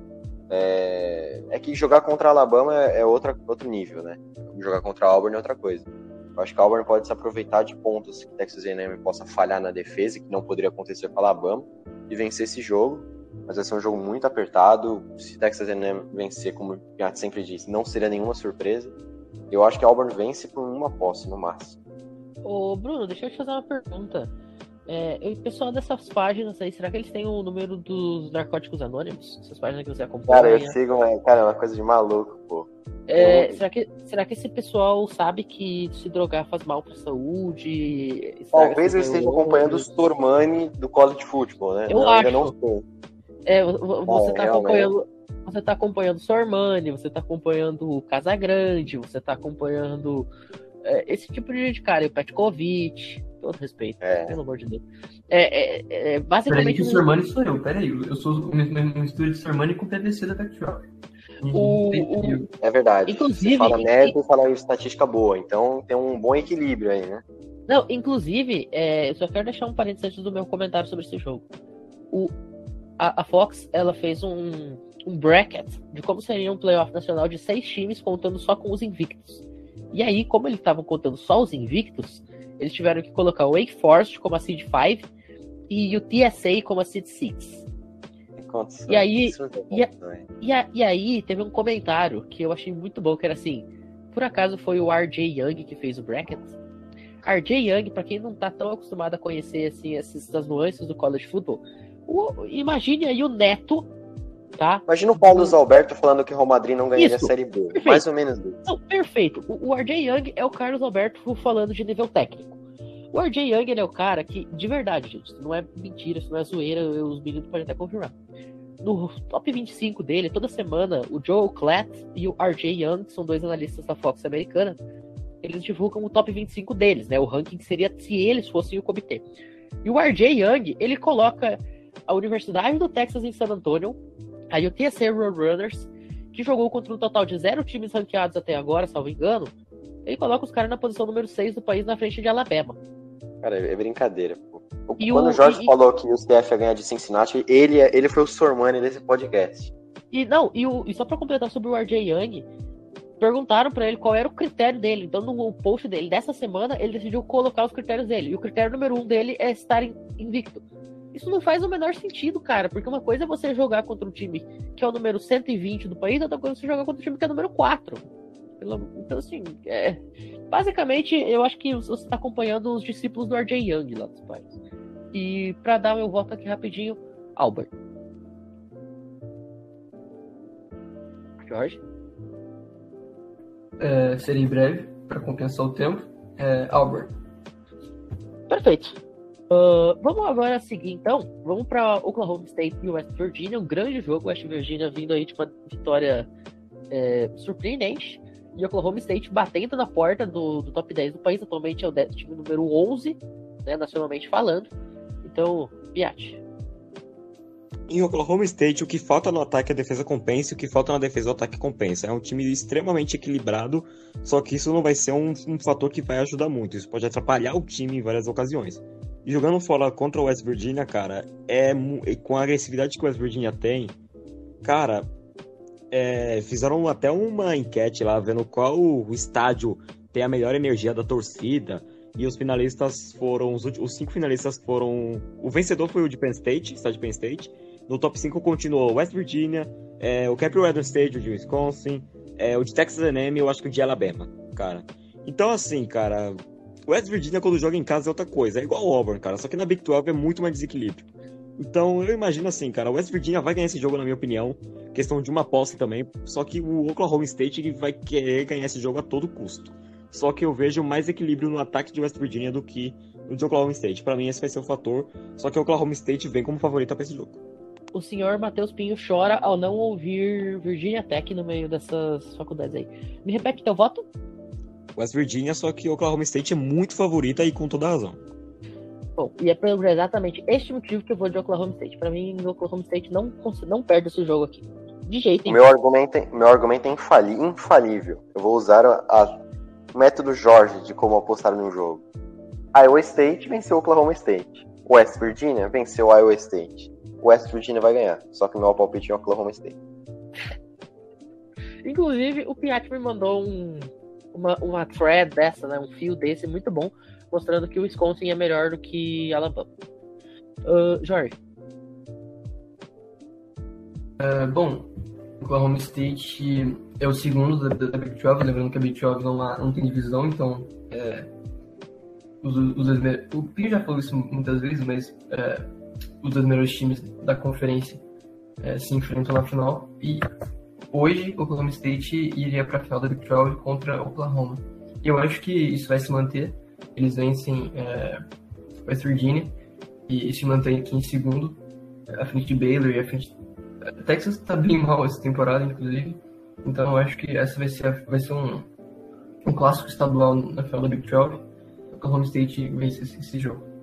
É... é que jogar contra Alabama é é outra, outro nível, né? Jogar contra Auburn é outra coisa. Eu acho que Auburn pode se aproveitar de pontos que Texas A&M possa falhar na defesa, que não poderia acontecer com a Alabama, e vencer esse jogo. Mas vai ser um jogo muito apertado. Se Texas A&M vencer, como o Piatti sempre disse, não seria nenhuma surpresa. Eu acho que Auburn vence por uma posse, no máximo. Ô, Bruno, deixa eu te fazer uma pergunta. É, o pessoal dessas páginas aí, será que eles têm o número dos narcóticos anônimos? Essas páginas que você acompanha? Cara, eu sigo, uma- cara, é uma coisa de maluco, pô. É, eu- será, que, será que esse pessoal sabe que se drogar faz mal pra saúde? Talvez eu esteja acompanhando os Tormani do college football, né? Eu Não, acho. não sei. É, você É, tá realmente. acompanhando. Você tá acompanhando Sormani, você tá acompanhando o Casagrande, você tá acompanhando é, esse tipo de gente, cara, o Petkovic, todo respeito, É. pelo amor de Deus. É, é, é, Peraí basicamente. que o Sormani sou eu, peraí. Eu sou um, um, um estúdio de Sormani com PVC da Pac-12. O- É verdade. Inclusive- Você fala merda e fala estatística boa. Então tem um bom equilíbrio aí, né? Não, inclusive, é, eu só quero deixar um parênteses antes do meu comentário sobre esse jogo. O, a, a Fox, ela fez um, um bracket de como seria um playoff nacional de seis times, contando só com os invictos. E aí, como eles estavam contando só os invictos, eles tiveram que colocar o Wake Forest como a seed 5 e o TSA como a seed 6. Condição. E aí- e a-? E, a- e aí, teve um comentário que eu achei muito bom, que era assim, por acaso foi o RJ Young que fez o bracket? RJ Young, pra quem não tá tão acostumado a conhecer assim, essas, essas nuances do college football, o- imagine aí o Neto, tá? Imagina o Paulo Alberto falando que o Real Madrid não ganharia Isso. a Série B. Perfeito. Mais ou menos isso. Não, perfeito. O, o RJ Young é o Carlos Alberto falando de nível técnico. O RJ Young ele é o cara que, de verdade, gente, isso não é mentira, isso não é zoeira, eu- os meninos podem até confirmar. No top 25 dele, toda semana, o Joe Klatt e o RJ Young, que são dois analistas da Fox americana, eles divulgam o top 25 deles, né? O ranking seria se eles fossem o comitê. E o RJ Young, ele coloca a Universidade do Texas em San Antonio, a UTSA Roadrunners, que jogou contra um total de zero times ranqueados até agora, salvo engano, ele coloca os caras na posição número 6 do país na frente de Alabama. Cara, é brincadeira. O- Quando o- o Jorge e- falou que o CF ia ganhar de Cincinnati, ele, é- ele foi o Sormani desse podcast. E não, e, o- e só pra completar sobre o RJ Young, perguntaram pra ele qual era o critério dele. Então, no post dele dessa semana, ele decidiu colocar os critérios dele. E o critério número um dele é estar in- invicto. Isso não faz o menor sentido, cara, porque uma coisa é você jogar contra um time que é o número 120 do país, outra coisa é você jogar contra um time que é o número 4. Pelo- Então, assim, é... basicamente, eu acho que você tá acompanhando os discípulos do RJ Young lá dos pais. E pra dar meu voto aqui rapidinho, Albert. Jorge? É, serei breve, para compensar o tempo. É, Albert. Perfeito. Ah, vamos agora seguir então. Vamos para Oklahoma State e West Virginia. Um grande jogo. West Virginia vindo aí de uma vitória é, surpreendente. E Oklahoma State batendo na porta do, do top 10 do país. Atualmente é o time número 11, né, nacionalmente falando. Então, Piatti. Em Oklahoma State, o que falta no ataque a defesa compensa, e o que falta na defesa o ataque compensa. É um time extremamente equilibrado, só que isso não vai ser um, um fator que vai ajudar muito. Isso pode atrapalhar o time em várias ocasiões. Jogando fora contra o West Virginia, cara, é com a agressividade que o West Virginia tem, cara, é, fizeram até uma enquete lá, vendo qual o estádio tem a melhor energia da torcida. E os finalistas foram. Os, os cinco finalistas foram. O vencedor foi o de Penn State, estádio de Penn State. No top 5 continuou West Virginia, é, o Capital Weather Stadium de Wisconsin, é, o de Texas A&M eu acho que o de Alabama, cara. Então, assim, cara, West Virginia quando joga em casa é outra coisa. É igual o Auburn, cara. Só que na Big 12 é muito mais desequilíbrio. Então, eu imagino assim, cara, West Virginia vai ganhar esse jogo, na minha opinião. Questão de uma aposta também. Só que o Oklahoma State vai querer ganhar esse jogo a todo custo. Só que eu vejo mais equilíbrio no ataque de West Virginia do que no de Oklahoma State. Para mim, esse vai ser o fator. Só que o Oklahoma State vem como favorita para esse jogo. O senhor Matheus Pinho chora ao não ouvir Virginia Tech no meio dessas faculdades aí. Me repete teu voto? West Virginia, só que Oklahoma State é muito favorita e com toda razão. Bom, e é por exatamente este motivo que eu vou de Oklahoma State. Para mim, o Oklahoma State não, não perde esse jogo aqui. De jeito nenhum. Meu argumento, é, meu argumento é infalível. Eu vou usar o método Jorge de como apostar num jogo. Iowa State venceu Oklahoma State. West Virginia venceu Iowa State. West Virginia vai ganhar. Só que meu palpite é Oklahoma State. Inclusive, o Piatti me mandou um, uma, uma thread dessa, né? Um fio desse muito bom, mostrando que o Wisconsin é melhor do que Alabama. Uh, Jorge. Uh, bom, Oklahoma State é o segundo da, da Big 12, lembrando que a Big 12 não, não tem divisão, então é, os, os, o Pio já falou isso muitas vezes, mas é, os dois melhores times da conferência é, se enfrentam na final e hoje Oklahoma State iria para a final da Big 12 contra Oklahoma. Eu acho que isso vai se manter, eles vencem é, West Virginia e se mantém aqui em segundo, à frente de Baylor e à frente Texas tá bem mal essa temporada, inclusive. Então eu acho que essa vai ser, vai ser um, um clássico estadual na final da Big 12. O Oklahoma State vence esse, esse jogo.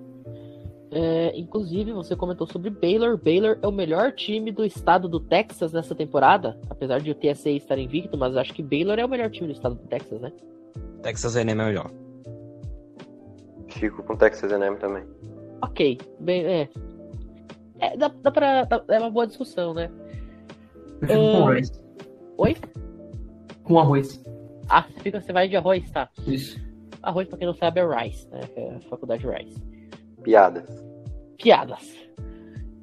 É, inclusive, você comentou sobre Baylor. Baylor é o melhor time do estado do Texas nessa temporada, apesar de o TSA estar invicto, mas acho que Baylor é o melhor time do estado do Texas, né? Texas A&M é melhor. Fico com Texas A&M também. Ok, bem, é, é, dá, dá pra. Dá, é uma boa discussão, né? Eu fico uh... com arroz. Oi? Com arroz. Ah, você, fica, você vai de arroz, tá? Isso. Arroz, pra quem não sabe, é Rice, né? É a faculdade Rice. Piadas. Piadas.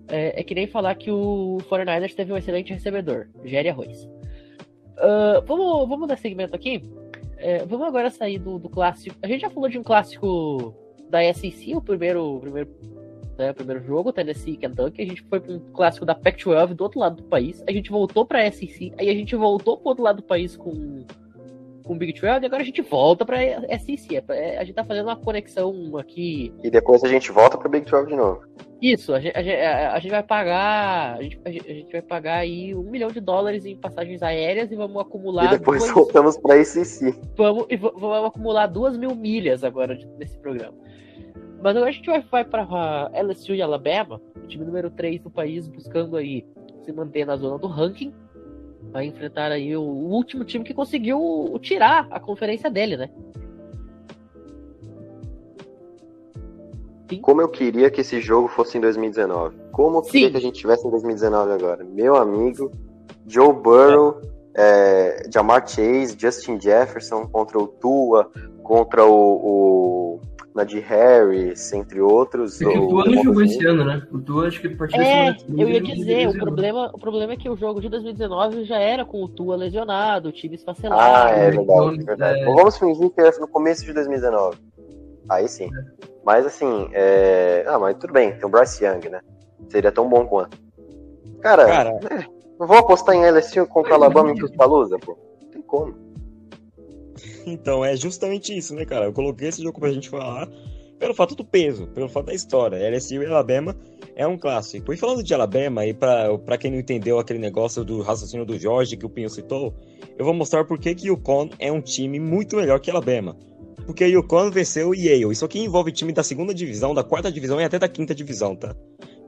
É, é, que nem falar que o 49ers teve um excelente recebedor. Gere arroz. Uh, vamos, vamos dar segmento aqui? É, vamos agora sair do, do clássico. A gente já falou de um clássico da SEC, o primeiro, o primeiro né? O primeiro jogo, Tennessee e Kentucky. A gente foi para um clássico da Pac-12 do outro lado do país. A gente voltou para SEC. Aí a gente voltou pro outro lado do país com com Big 12 e agora a gente volta para SEC. É, é, a gente tá fazendo uma conexão aqui. E depois a gente volta para Big 12 de novo. Isso, a gente, a a gente vai pagar. A gente, a gente, vai pagar aí um milhão de dólares em passagens aéreas e vamos acumular. E depois duas, voltamos para SEC. Vamos, e vamos acumular duas mil milhas agora nesse programa. Mas agora a gente vai, vai para LSU e Alabama, o time número 3 do país, buscando aí se manter na zona do ranking. Vai enfrentar aí o, o último time que conseguiu tirar a conferência dele, né? Sim. Como eu queria que esse jogo fosse em 2019. Como eu queria Sim. que a gente tivesse em 2019 agora. Meu amigo, Joe Burrow, é. É, Jamar Chase, Justin Jefferson contra o Tua, contra o, o de Harris, entre outros. É o Tua não jogou esse ano, né? O Tua acho que partiu É, eu ia dizer, o problema, o problema é que o jogo de 2019 já era com o Tua lesionado, o time esfacelado. Ah, é verdade, é verdade. É... vamos fingir que era no começo de 2019. Aí sim. É. Mas assim, é... ah, mas tudo bem, tem o Bryce Young, né? Seria tão bom quanto. Cara, Cara... É, não vou apostar em LSU contra Alabama em Tuscaloosa, pô. Não tem como. Então, é justamente isso, né, cara? Eu coloquei esse jogo pra gente falar pelo fato do peso, pelo fato da história. LSU e Alabama é um clássico. E falando de Alabama, e para quem não entendeu aquele negócio do raciocínio do Jorge que o Pinho citou, eu vou mostrar por que o Yukon é um time muito melhor que Alabama. Porque o Yukon venceu o Yale. Isso aqui envolve time da segunda divisão, da quarta divisão e até da quinta divisão, tá?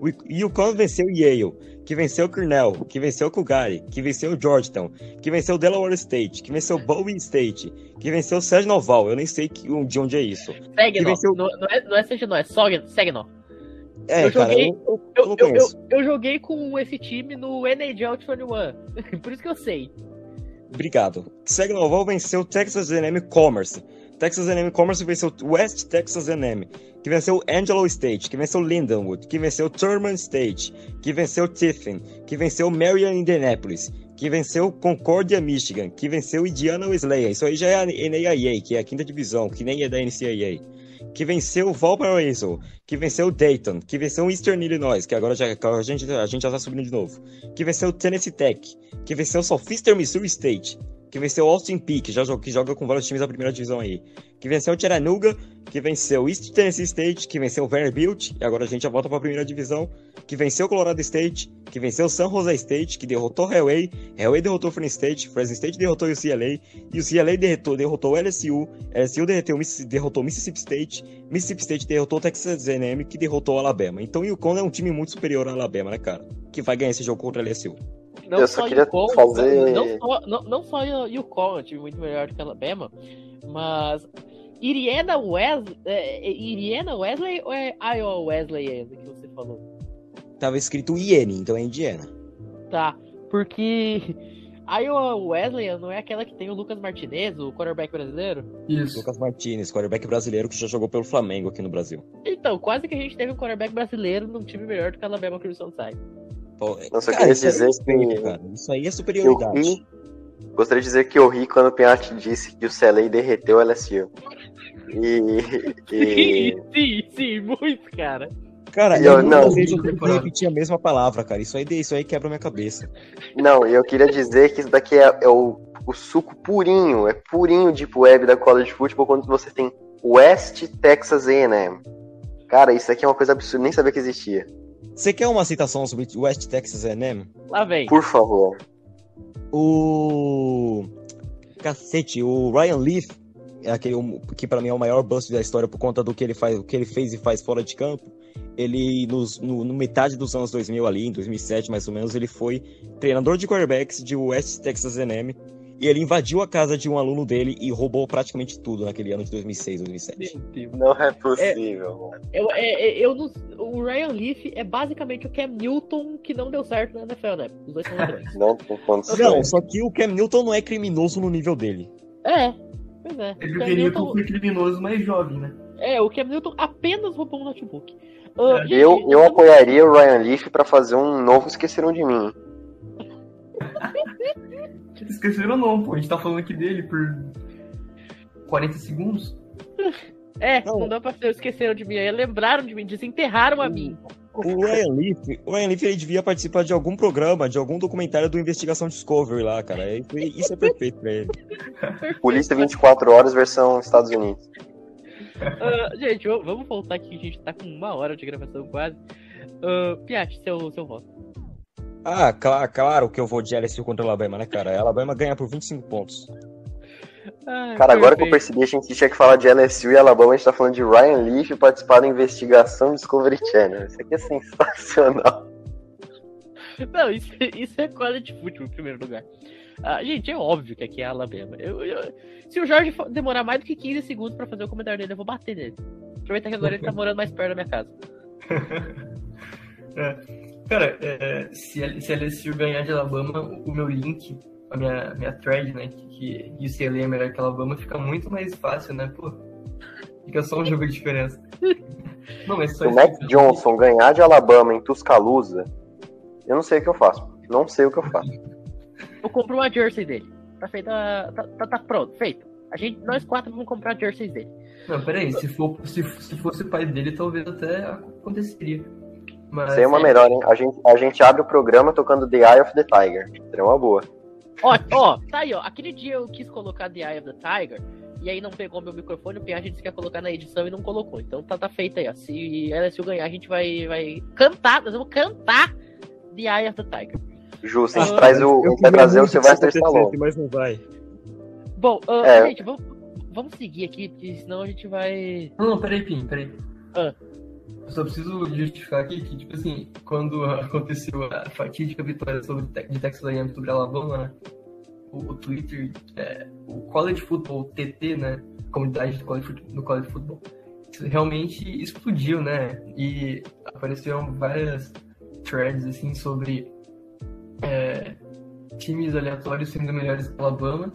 O Yukon venceu Yale, que venceu Cornell, que venceu o Cougar, que venceu Georgetown, que venceu Delaware State, que venceu Bowie State, que venceu Saginaw Eu nem sei que, de onde é isso. Saginaw. Venceu... Não, não, é, não é é Saginaw. É, Eu cara, joguei- eu, eu, eu Eu, joguei com esse time no NHL 21. Por isso que eu sei. Obrigado. Segue no oval venceu o Texas A&M Commerce. Texas A&M Commerce venceu o West Texas A&M, que venceu Angelo State, que venceu Lindenwood, que venceu Thurman State, que venceu Tiffin, que venceu Marion Indianapolis, que venceu Concordia Michigan, que venceu Indiana Wesleyan. Isso aí já é a NAIA, que é a quinta divisão, que nem é da NCAA. Que venceu Valparaiso, que venceu Dayton, que venceu Eastern Illinois, que agora já, a, gente, a gente já tá subindo de novo. Que venceu Tennessee Tech, que venceu Southeastern Missouri State, que venceu o Austin Peay, que já joga, que joga com vários times da primeira divisão aí. Que venceu o Chattanooga, que venceu East Tennessee State, que venceu o Vanderbilt, e agora a gente já volta para a primeira divisão. Que venceu o Colorado State, que venceu o San Jose State, que derrotou o Hellway, Hellway derrotou o Fresno State, Fresno State derrotou o UCLA, e o UCLA derrotou, derrotou o LSU, LSU derrotou, derrotou o Mississippi State, Mississippi State derrotou o Texas A&M, que derrotou o Alabama. Então o Yukon é um time muito superior ao Alabama, né, cara? Que vai ganhar esse jogo contra o LSU. Não Eu só queria Yukon, fazer- Não, só, não, não só o Yukon, é um time muito melhor do que a Alabama, mas. Iriana Wesley. É, é Iriana Wesley ou é Iowa Wesley ainda que você falou? Tava escrito IN, então é Indiana. Tá, porque. *laughs* Iowa Wesley não é aquela que tem o Lucas Martinez, o quarterback brasileiro? Isso. Lucas Martinez, quarterback brasileiro que já jogou pelo Flamengo aqui no Brasil. Então, quase que a gente teve um quarterback brasileiro num time melhor do que a Alabama Crimson Tide. Eu só cara, queria é dizer respeito, que- cara. Isso aí é Eu superioridade. ri, gostaria de dizer que eu ri quando o Pinhatti disse que o CLA derreteu o LSU. E, *laughs* e Sim, sim, muito, cara. Cara, E eu- eu, não. vezes eu tenho que Temporada. repetir a mesma palavra, cara. Isso aí, isso aí quebra minha cabeça. não, e eu queria dizer que isso daqui é, é o, o suco purinho, é purinho Deep Web da College Football quando você tem West Texas A&M. Cara, isso aqui é uma coisa absurda, nem sabia que existia. Você quer uma citação sobre West Texas A&M? Lá vem. Por favor. O cacete, o Ryan Leaf, é aquele que pra mim é o maior bust da história por conta do que ele faz, o que ele fez e faz fora de campo. Ele nos, no, no metade dos anos 2000 ali, em 2007 mais ou menos, ele foi treinador de quarterbacks de West Texas A&M e ele invadiu a casa de um aluno dele e roubou praticamente tudo naquele ano de 2006, 2007. Meu Deus. Não é possível. Eu, é- é- eu não- o Ryan Leaf é basicamente o Cam Newton que não deu certo na NFL, né? Os dois são ladrões. *laughs* Não. Não, só que o Cam Newton não é criminoso no nível dele. é, pois é. É Cam Kenilton Newton, foi criminoso mais jovem, né? é, o Cam Newton apenas roubou um notebook. Gente, Eu, eu apoiaria o Ryan Leaf pra fazer um novo Esqueceram de Mim. *laughs* Esqueceram não, pô. A gente tá falando aqui dele por 40 segundos. *laughs* É, Não. não dá pra ser, esqueceram de mim. Aí lembraram de mim, desenterraram a mim. O Ryan Leaf, o Ryan Leaf ele devia participar de algum programa, de algum documentário do Investigação Discovery lá, cara. É- Isso é perfeito pra ele. *laughs* Polícia 24 horas, versão Estados Unidos. Ah, gente, vamos voltar aqui, a gente tá com uma hora de gravação quase. Uh, Piat, seu, seu voto. Ah, cla- claro que eu vou de LSU contra Alabama, né, cara? A Alabama ganha por 25 pontos. Ai, Cara, agora que eu percebi, a gente tinha que falar de LSU e Alabama, a gente tá falando de Ryan Leaf participar da investigação Discovery Channel. Isso aqui é sensacional. Não, isso, isso é quality football em primeiro lugar. Ah, gente, é óbvio que aqui é a Alabama. Eu, eu- se o Jorge demorar mais do que 15 segundos pra fazer o comentário dele, eu vou bater nele. Aproveitar que agora ele tá morando mais perto da minha casa. *laughs* Cara, é, se, a- se a LSU ganhar de Alabama, o meu link, a minha, minha thread, né, que, que UCLA é melhor que Alabama, fica muito mais fácil, né, pô. Fica só um jogo de diferença. *laughs* Não, mas só Se o Mac Johnson ganhar de Alabama em Tuscaloosa, eu não sei o que eu faço. Não sei o que eu faço. Eu compro uma jersey dele. Tá feito, tá, tá, tá pronto, feito. A gente, nós quatro vamos comprar jerseys dele. Não, peraí, se, for, se, se fosse o pai dele, talvez até aconteceria. Mas, é uma melhor, hein? A gente, a gente abre o programa tocando The Eye of the Tiger. Seria uma boa. Ó, ó, tá aí, ó. Aquele dia eu quis colocar The Eye of the Tiger, e aí não pegou meu microfone, o Piagem disse que ia colocar na edição e não colocou. Então tá, tá feito aí, ó. Se LSU ganhar, a gente vai, vai cantar, nós vamos cantar The Eye of the Tiger. Justo, a gente Ah, traz o, gente vai trazer o Sylvester Stallone. Mas não vai. Bom, ah, É. gente, vamos, vamos seguir aqui, porque senão a gente vai. Não, não, peraí, Pim, peraí. Ah. Eu só preciso justificar aqui que, tipo assim, quando aconteceu a fatídica vitória sobre, de Texas A&M sobre Alabama, né, o, o Twitter, é, o College Football TT, né, comunidade do College, do college Football, realmente explodiu, né? E apareceram várias threads assim sobre é, times aleatórios sendo melhores que Alabama.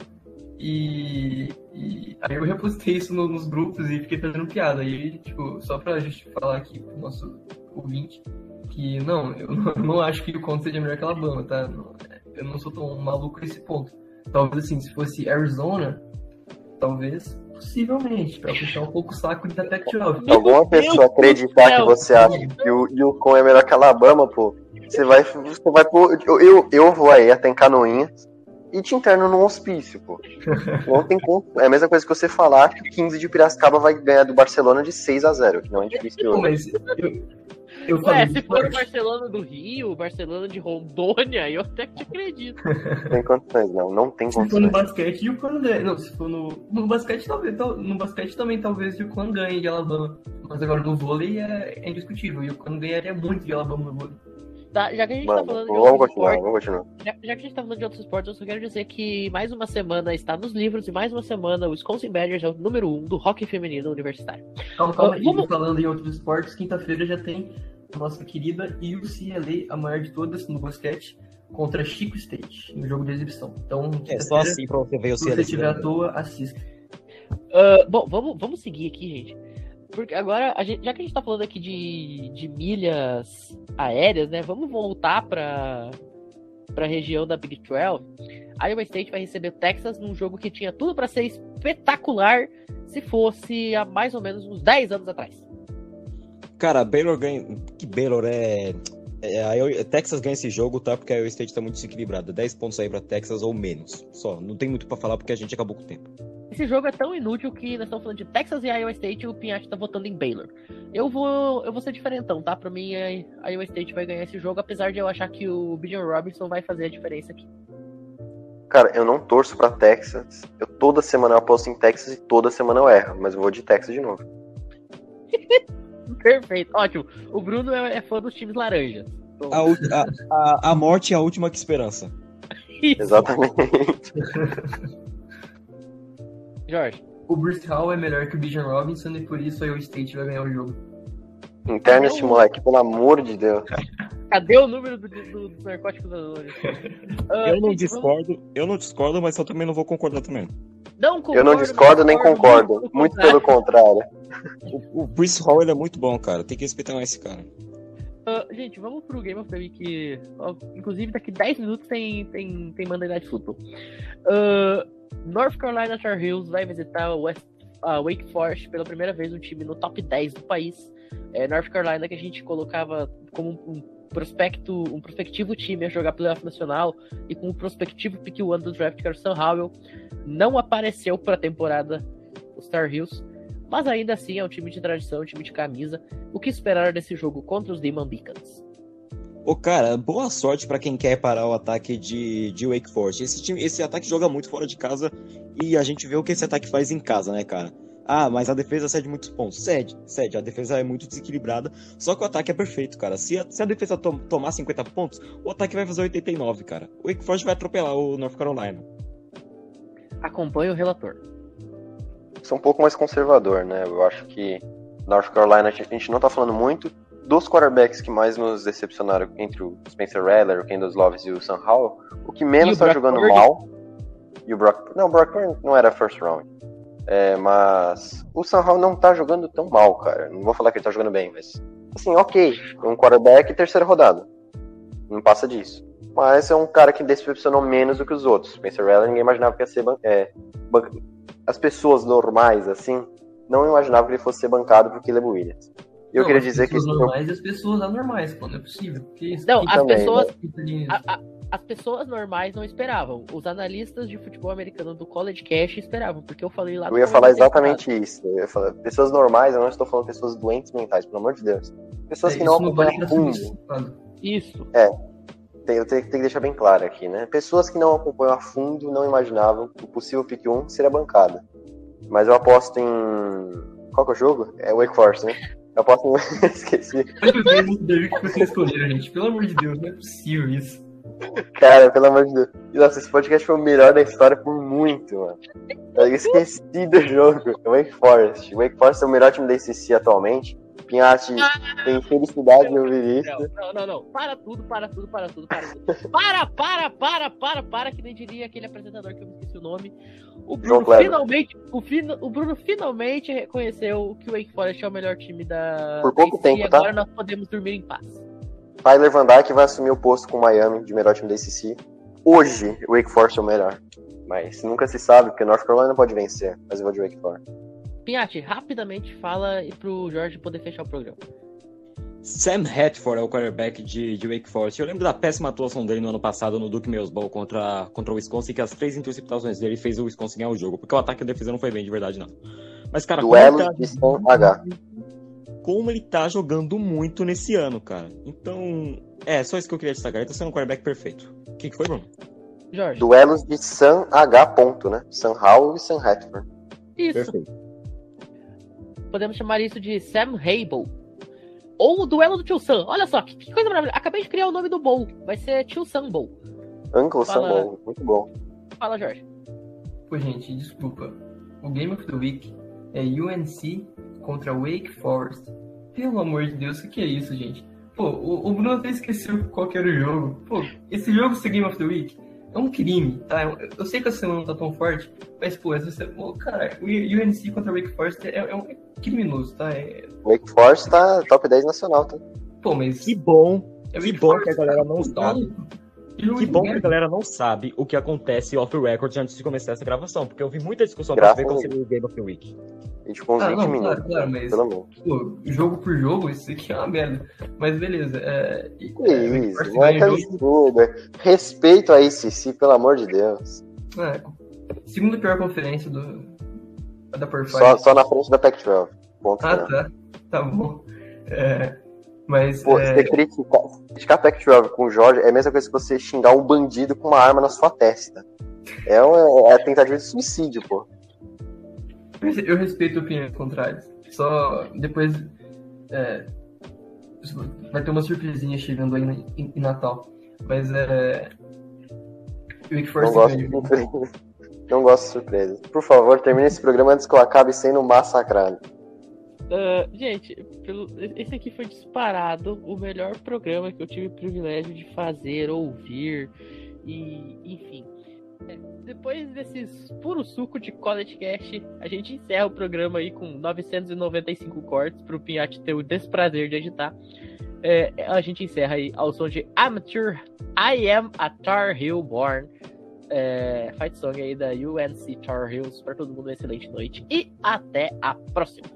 E, e, aí eu repostei isso no, nos grupos e fiquei fazendo piada. E, tipo, só pra gente falar aqui pro nosso ouvinte, que não, eu não, eu não acho que o Conto seja melhor que Alabama, tá? Eu não sou tão maluco nesse ponto. Talvez assim, se fosse Arizona, talvez, possivelmente, pra puxar um pouco o saco de Tech 12. Alguma pessoa acreditar que você acha que o Yukon é melhor que Alabama, pô, você vai, você vai. Eu, eu, eu vou aí até em Canoinhas e te interno num hospício, pô. Não tem como. É a mesma coisa que você falar que o 15 de Piracicaba vai ganhar do Barcelona de 6 a 0 que não é difícil. Não, mas eu, eu Ué, se for o Barcelona do Rio, o Barcelona de Rondônia, eu até que te acredito. Não tem condições, não. Não tem Se for no condições. basquete, e o Quan ganha. Não, se for no. No basquete, talvez. tal- No basquete também, talvez, o Quan ganhe de Alabama. Mas agora no vôlei é, é indiscutível. E o Quan ganharia muito de Alabama no vôlei. Tá, já que a gente Mano, tá falando de vamos outros continuar, esportes, vamos continuar. já, já que a gente tá falando de outros esportes, eu só quero dizer que mais uma semana está nos livros e mais uma semana o Wisconsin Badgers é o número um do hockey feminino universitário. Calma, calma. Vamos- Falando em outros esportes, quinta-feira já tem a nossa querida UCLA, a maior de todas no basquete, contra Chico State, no jogo de exibição. Então, É só assim pra você ver o Se você estiver à toa, assista. Ah, bom, vamos, vamos seguir aqui, gente. Porque agora, gente- já que a gente tá falando aqui de, de milhas aéreas, né? Vamos voltar pra, pra região da Big 12. Iowa State vai receber Texas num jogo que tinha tudo pra ser espetacular se fosse há mais ou menos uns 10 anos atrás. Cara, Baylor ganha. Que Baylor é. é Texas ganha esse jogo, tá? Porque a Iowa State tá muito desequilibrada. 10 pontos aí pra Texas ou menos. Só. Não tem muito pra falar porque a gente acabou com o tempo. Esse jogo é tão inútil que nós estamos falando de Texas e Iowa State e o Pinhatti tá votando em Baylor. Eu vou, eu vou ser diferentão, tá? Pra mim, a Iowa State vai ganhar esse jogo, apesar de eu achar que o Bijan Robinson vai fazer a diferença aqui. Cara, eu não torço pra Texas. Eu toda semana eu aposto em Texas e toda semana eu erro, mas eu vou de Texas de novo. *laughs* Perfeito, ótimo. O Bruno é, é fã dos times laranjas. Então, A, a, a, morte é a última que esperança. *laughs* Exatamente. *laughs* Jorge, O Bruce Hall é melhor que o Bijan Robinson e por isso a Iowa State vai ganhar o jogo. Interna esse moleque, pelo amor de Deus. cadê o número do, do- dos narcóticos anônimos? *laughs* Ah, Eu não gente, vamos- discordo, eu não discordo, mas eu também não vou concordar também. Não concordo, Eu não discordo nem concordo. muito Muito pelo contrário. O, o Bruce Hall ele é muito bom, cara. Tem que respeitar mais esse cara. Ah, gente, vamos pro Game of the Week. inclusive, daqui 10 minutos tem, tem, tem Monday Night Football. Ah, North Carolina Tar Heels vai visitar o West, ah, Wake Forest pela primeira vez um time no top 10 do país. É, North Carolina que a gente colocava como um, prospecto, um prospectivo time a jogar playoff nacional e com um prospectivo pick one do draft que era o Sam Howell. Não apareceu para a temporada os Tar Heels. Mas ainda assim é um time de tradição, um time de camisa. O que esperar desse jogo contra os Demon Beacons? Ô, cara, boa sorte pra quem quer parar o ataque de, de Wake Forest. Esse, time, esse ataque joga muito fora de casa e a gente vê o que esse ataque faz em casa, né, cara? Ah, mas a defesa cede muitos pontos. Cede, cede. A defesa é muito desequilibrada. Só que o ataque é perfeito, cara. Se a, se a defesa to- tomar 50 pontos, o ataque vai fazer 89, cara. O Wake Forest vai atropelar o North Carolina. Acompanhe o relator. Sou um pouco mais conservador, né? Eu acho que North Carolina, a gente não tá falando muito dos quarterbacks que mais nos decepcionaram entre o Spencer Rattler, o Kendall Slovis e o Sam Howell. O que menos tá jogando Purdy. mal. E o Brock. Não, o Brock Purdy não era first round. É, mas o Sam Howell não tá jogando tão mal, cara. Não vou falar que ele tá jogando bem, mas. Assim, ok. Um quarterback terceira rodada. Não passa disso. Mas é um cara que decepcionou menos do que os outros. Spencer Rattler, ninguém imaginava que ia ser. ban- É, ban- as pessoas normais, assim, não imaginavam que ele fosse ser bancado por Caleb Williams. E eu Não, queria as dizer que pessoas esse normais e as pessoas anormais, pô, não é possível. Que isso? Não, as também, pessoas, que- a- a- as pessoas normais não esperavam. Os analistas de futebol americano do College Cash esperavam, porque eu falei lá. Eu ia falar exatamente isso. Eu ia falar, pessoas normais, eu não estou falando pessoas doentes mentais, pelo amor de Deus. Pessoas É, que não não vale acompanham a fundo. Isso. Tem- Eu tenho, tenho que deixar bem claro aqui, né? Pessoas que não acompanham a fundo não imaginavam que o possível pick 1 seria bancada. Mas eu aposto em. Qual que é o jogo? É Wake Forest, né? Eu aposto em. Esqueci. Week que vocês escolheram, gente. Pelo amor de Deus, não é possível isso. Cara, pelo amor de Deus. Nossa, esse podcast foi o melhor da história por muito, mano. Eu esqueci do jogo. Wake Forest. Wake Forest é o melhor time da ACC atualmente. Pinhatti tem felicidade de ouvir isso. Não, não, não. Para tudo, para tudo, para tudo, para tudo. Para, para, para, para, para, que nem diria aquele apresentador que eu me esqueci o nome. O Bruno João finalmente, o, o Bruno finalmente reconheceu que o Wake Forest é o melhor time da Por pouco tempo, e tá? agora nós podemos dormir em paz. Tyler Van Dyke vai assumir o posto com o Miami de melhor time da ACC. Hoje, o Wake Forest é o melhor. Mas nunca se sabe, porque North Carolina pode vencer. Mas eu vou de Wake Forest. Pinhatti, rapidamente fala e pro Jorge poder fechar o programa. Sam Hatford é o quarterback de, de Wake Forest. Eu lembro da péssima atuação dele no ano passado no Duke Mills Bowl contra, contra o Wisconsin, que as três interceptações dele fez o Wisconsin ganhar o jogo. Porque o ataque e a defesa não foi bem, de verdade, não. Mas, cara, como ele, Duelo tá, de Sam H. como ele tá jogando muito nesse ano, cara. Então, é, só isso que eu queria destacar. Ele tá sendo um quarterback perfeito. O que, que foi, Bruno? Jorge. Duelos de Sam H. Ponto, né? Sam Howell e Sam Hatford. Isso. Perfeito. Podemos chamar isso de Sam Hable. Ou o duelo do Tio Sam. Olha só, que, que coisa maravilhosa. Acabei de criar o nome do Bowl. Vai ser Tio Sam Bowl. Uncle Sam Fala. Bowl. Muito bom. Fala, Jorge. Pô, gente, desculpa. O Game of the Week é UNC contra Wake Forest. Pelo amor de Deus, o que é isso, gente? Pô, o, o Bruno até esqueceu qual que era o jogo. Pô, esse jogo ser Game of the Week é um crime, tá? Eu, eu sei que a semana não tá tão forte, mas, pô, essa semana, pô, cara, o UNC contra Wake Forest é, é um é criminoso, tá? É- Wake Forest tá top 10 nacional, tá? pô, mas. Que bom. é que bom Forest, que a galera não sabe. tá- jogo Que bom que a galera não sabe o que acontece off record antes de começar essa gravação, porque eu vi muita discussão pra ver qual seria o Game of the Week. Uns Ah, 20 não, minutos. claro, claro, mas- Pelo menos. Pô, jogo por jogo, isso aqui é uma merda. Mas beleza. É, e- Que é, isso, não é jogo. Respeito a ACC, pelo amor de Deus. É, segunda pior conferência do, da Power Five. Só, só na frente da Pac-12. Ponto Ah, final. tá. Tá bom. É, mas. Pô, é, você criticar, criticar a Pac-12 com o Jorge é a mesma coisa que você xingar um bandido com uma arma na sua testa. É, uma, é a tentativa de suicídio, pô. Eu respeito opiniões contrárias. Só depois. é, vai ter uma surpresinha chegando aí em, em- em Natal. Mas é. Wake Não Forest gosto de. *laughs* Não gosto de surpresa. Por favor, termine esse programa antes que eu acabe sendo massacrado. Ah, gente, pelo- esse aqui foi disparado o melhor programa que eu tive o privilégio de fazer, ouvir e enfim. É, depois desses puro suco de College Cast, a gente encerra o programa aí com 995 cortes pro Pinhatti ter o desprazer de editar. É, a gente encerra aí ao som de Amateur I Am a Tar Heel Born. É, fight song aí da UNC Tar Heels. Para todo mundo, uma excelente noite e até a próxima.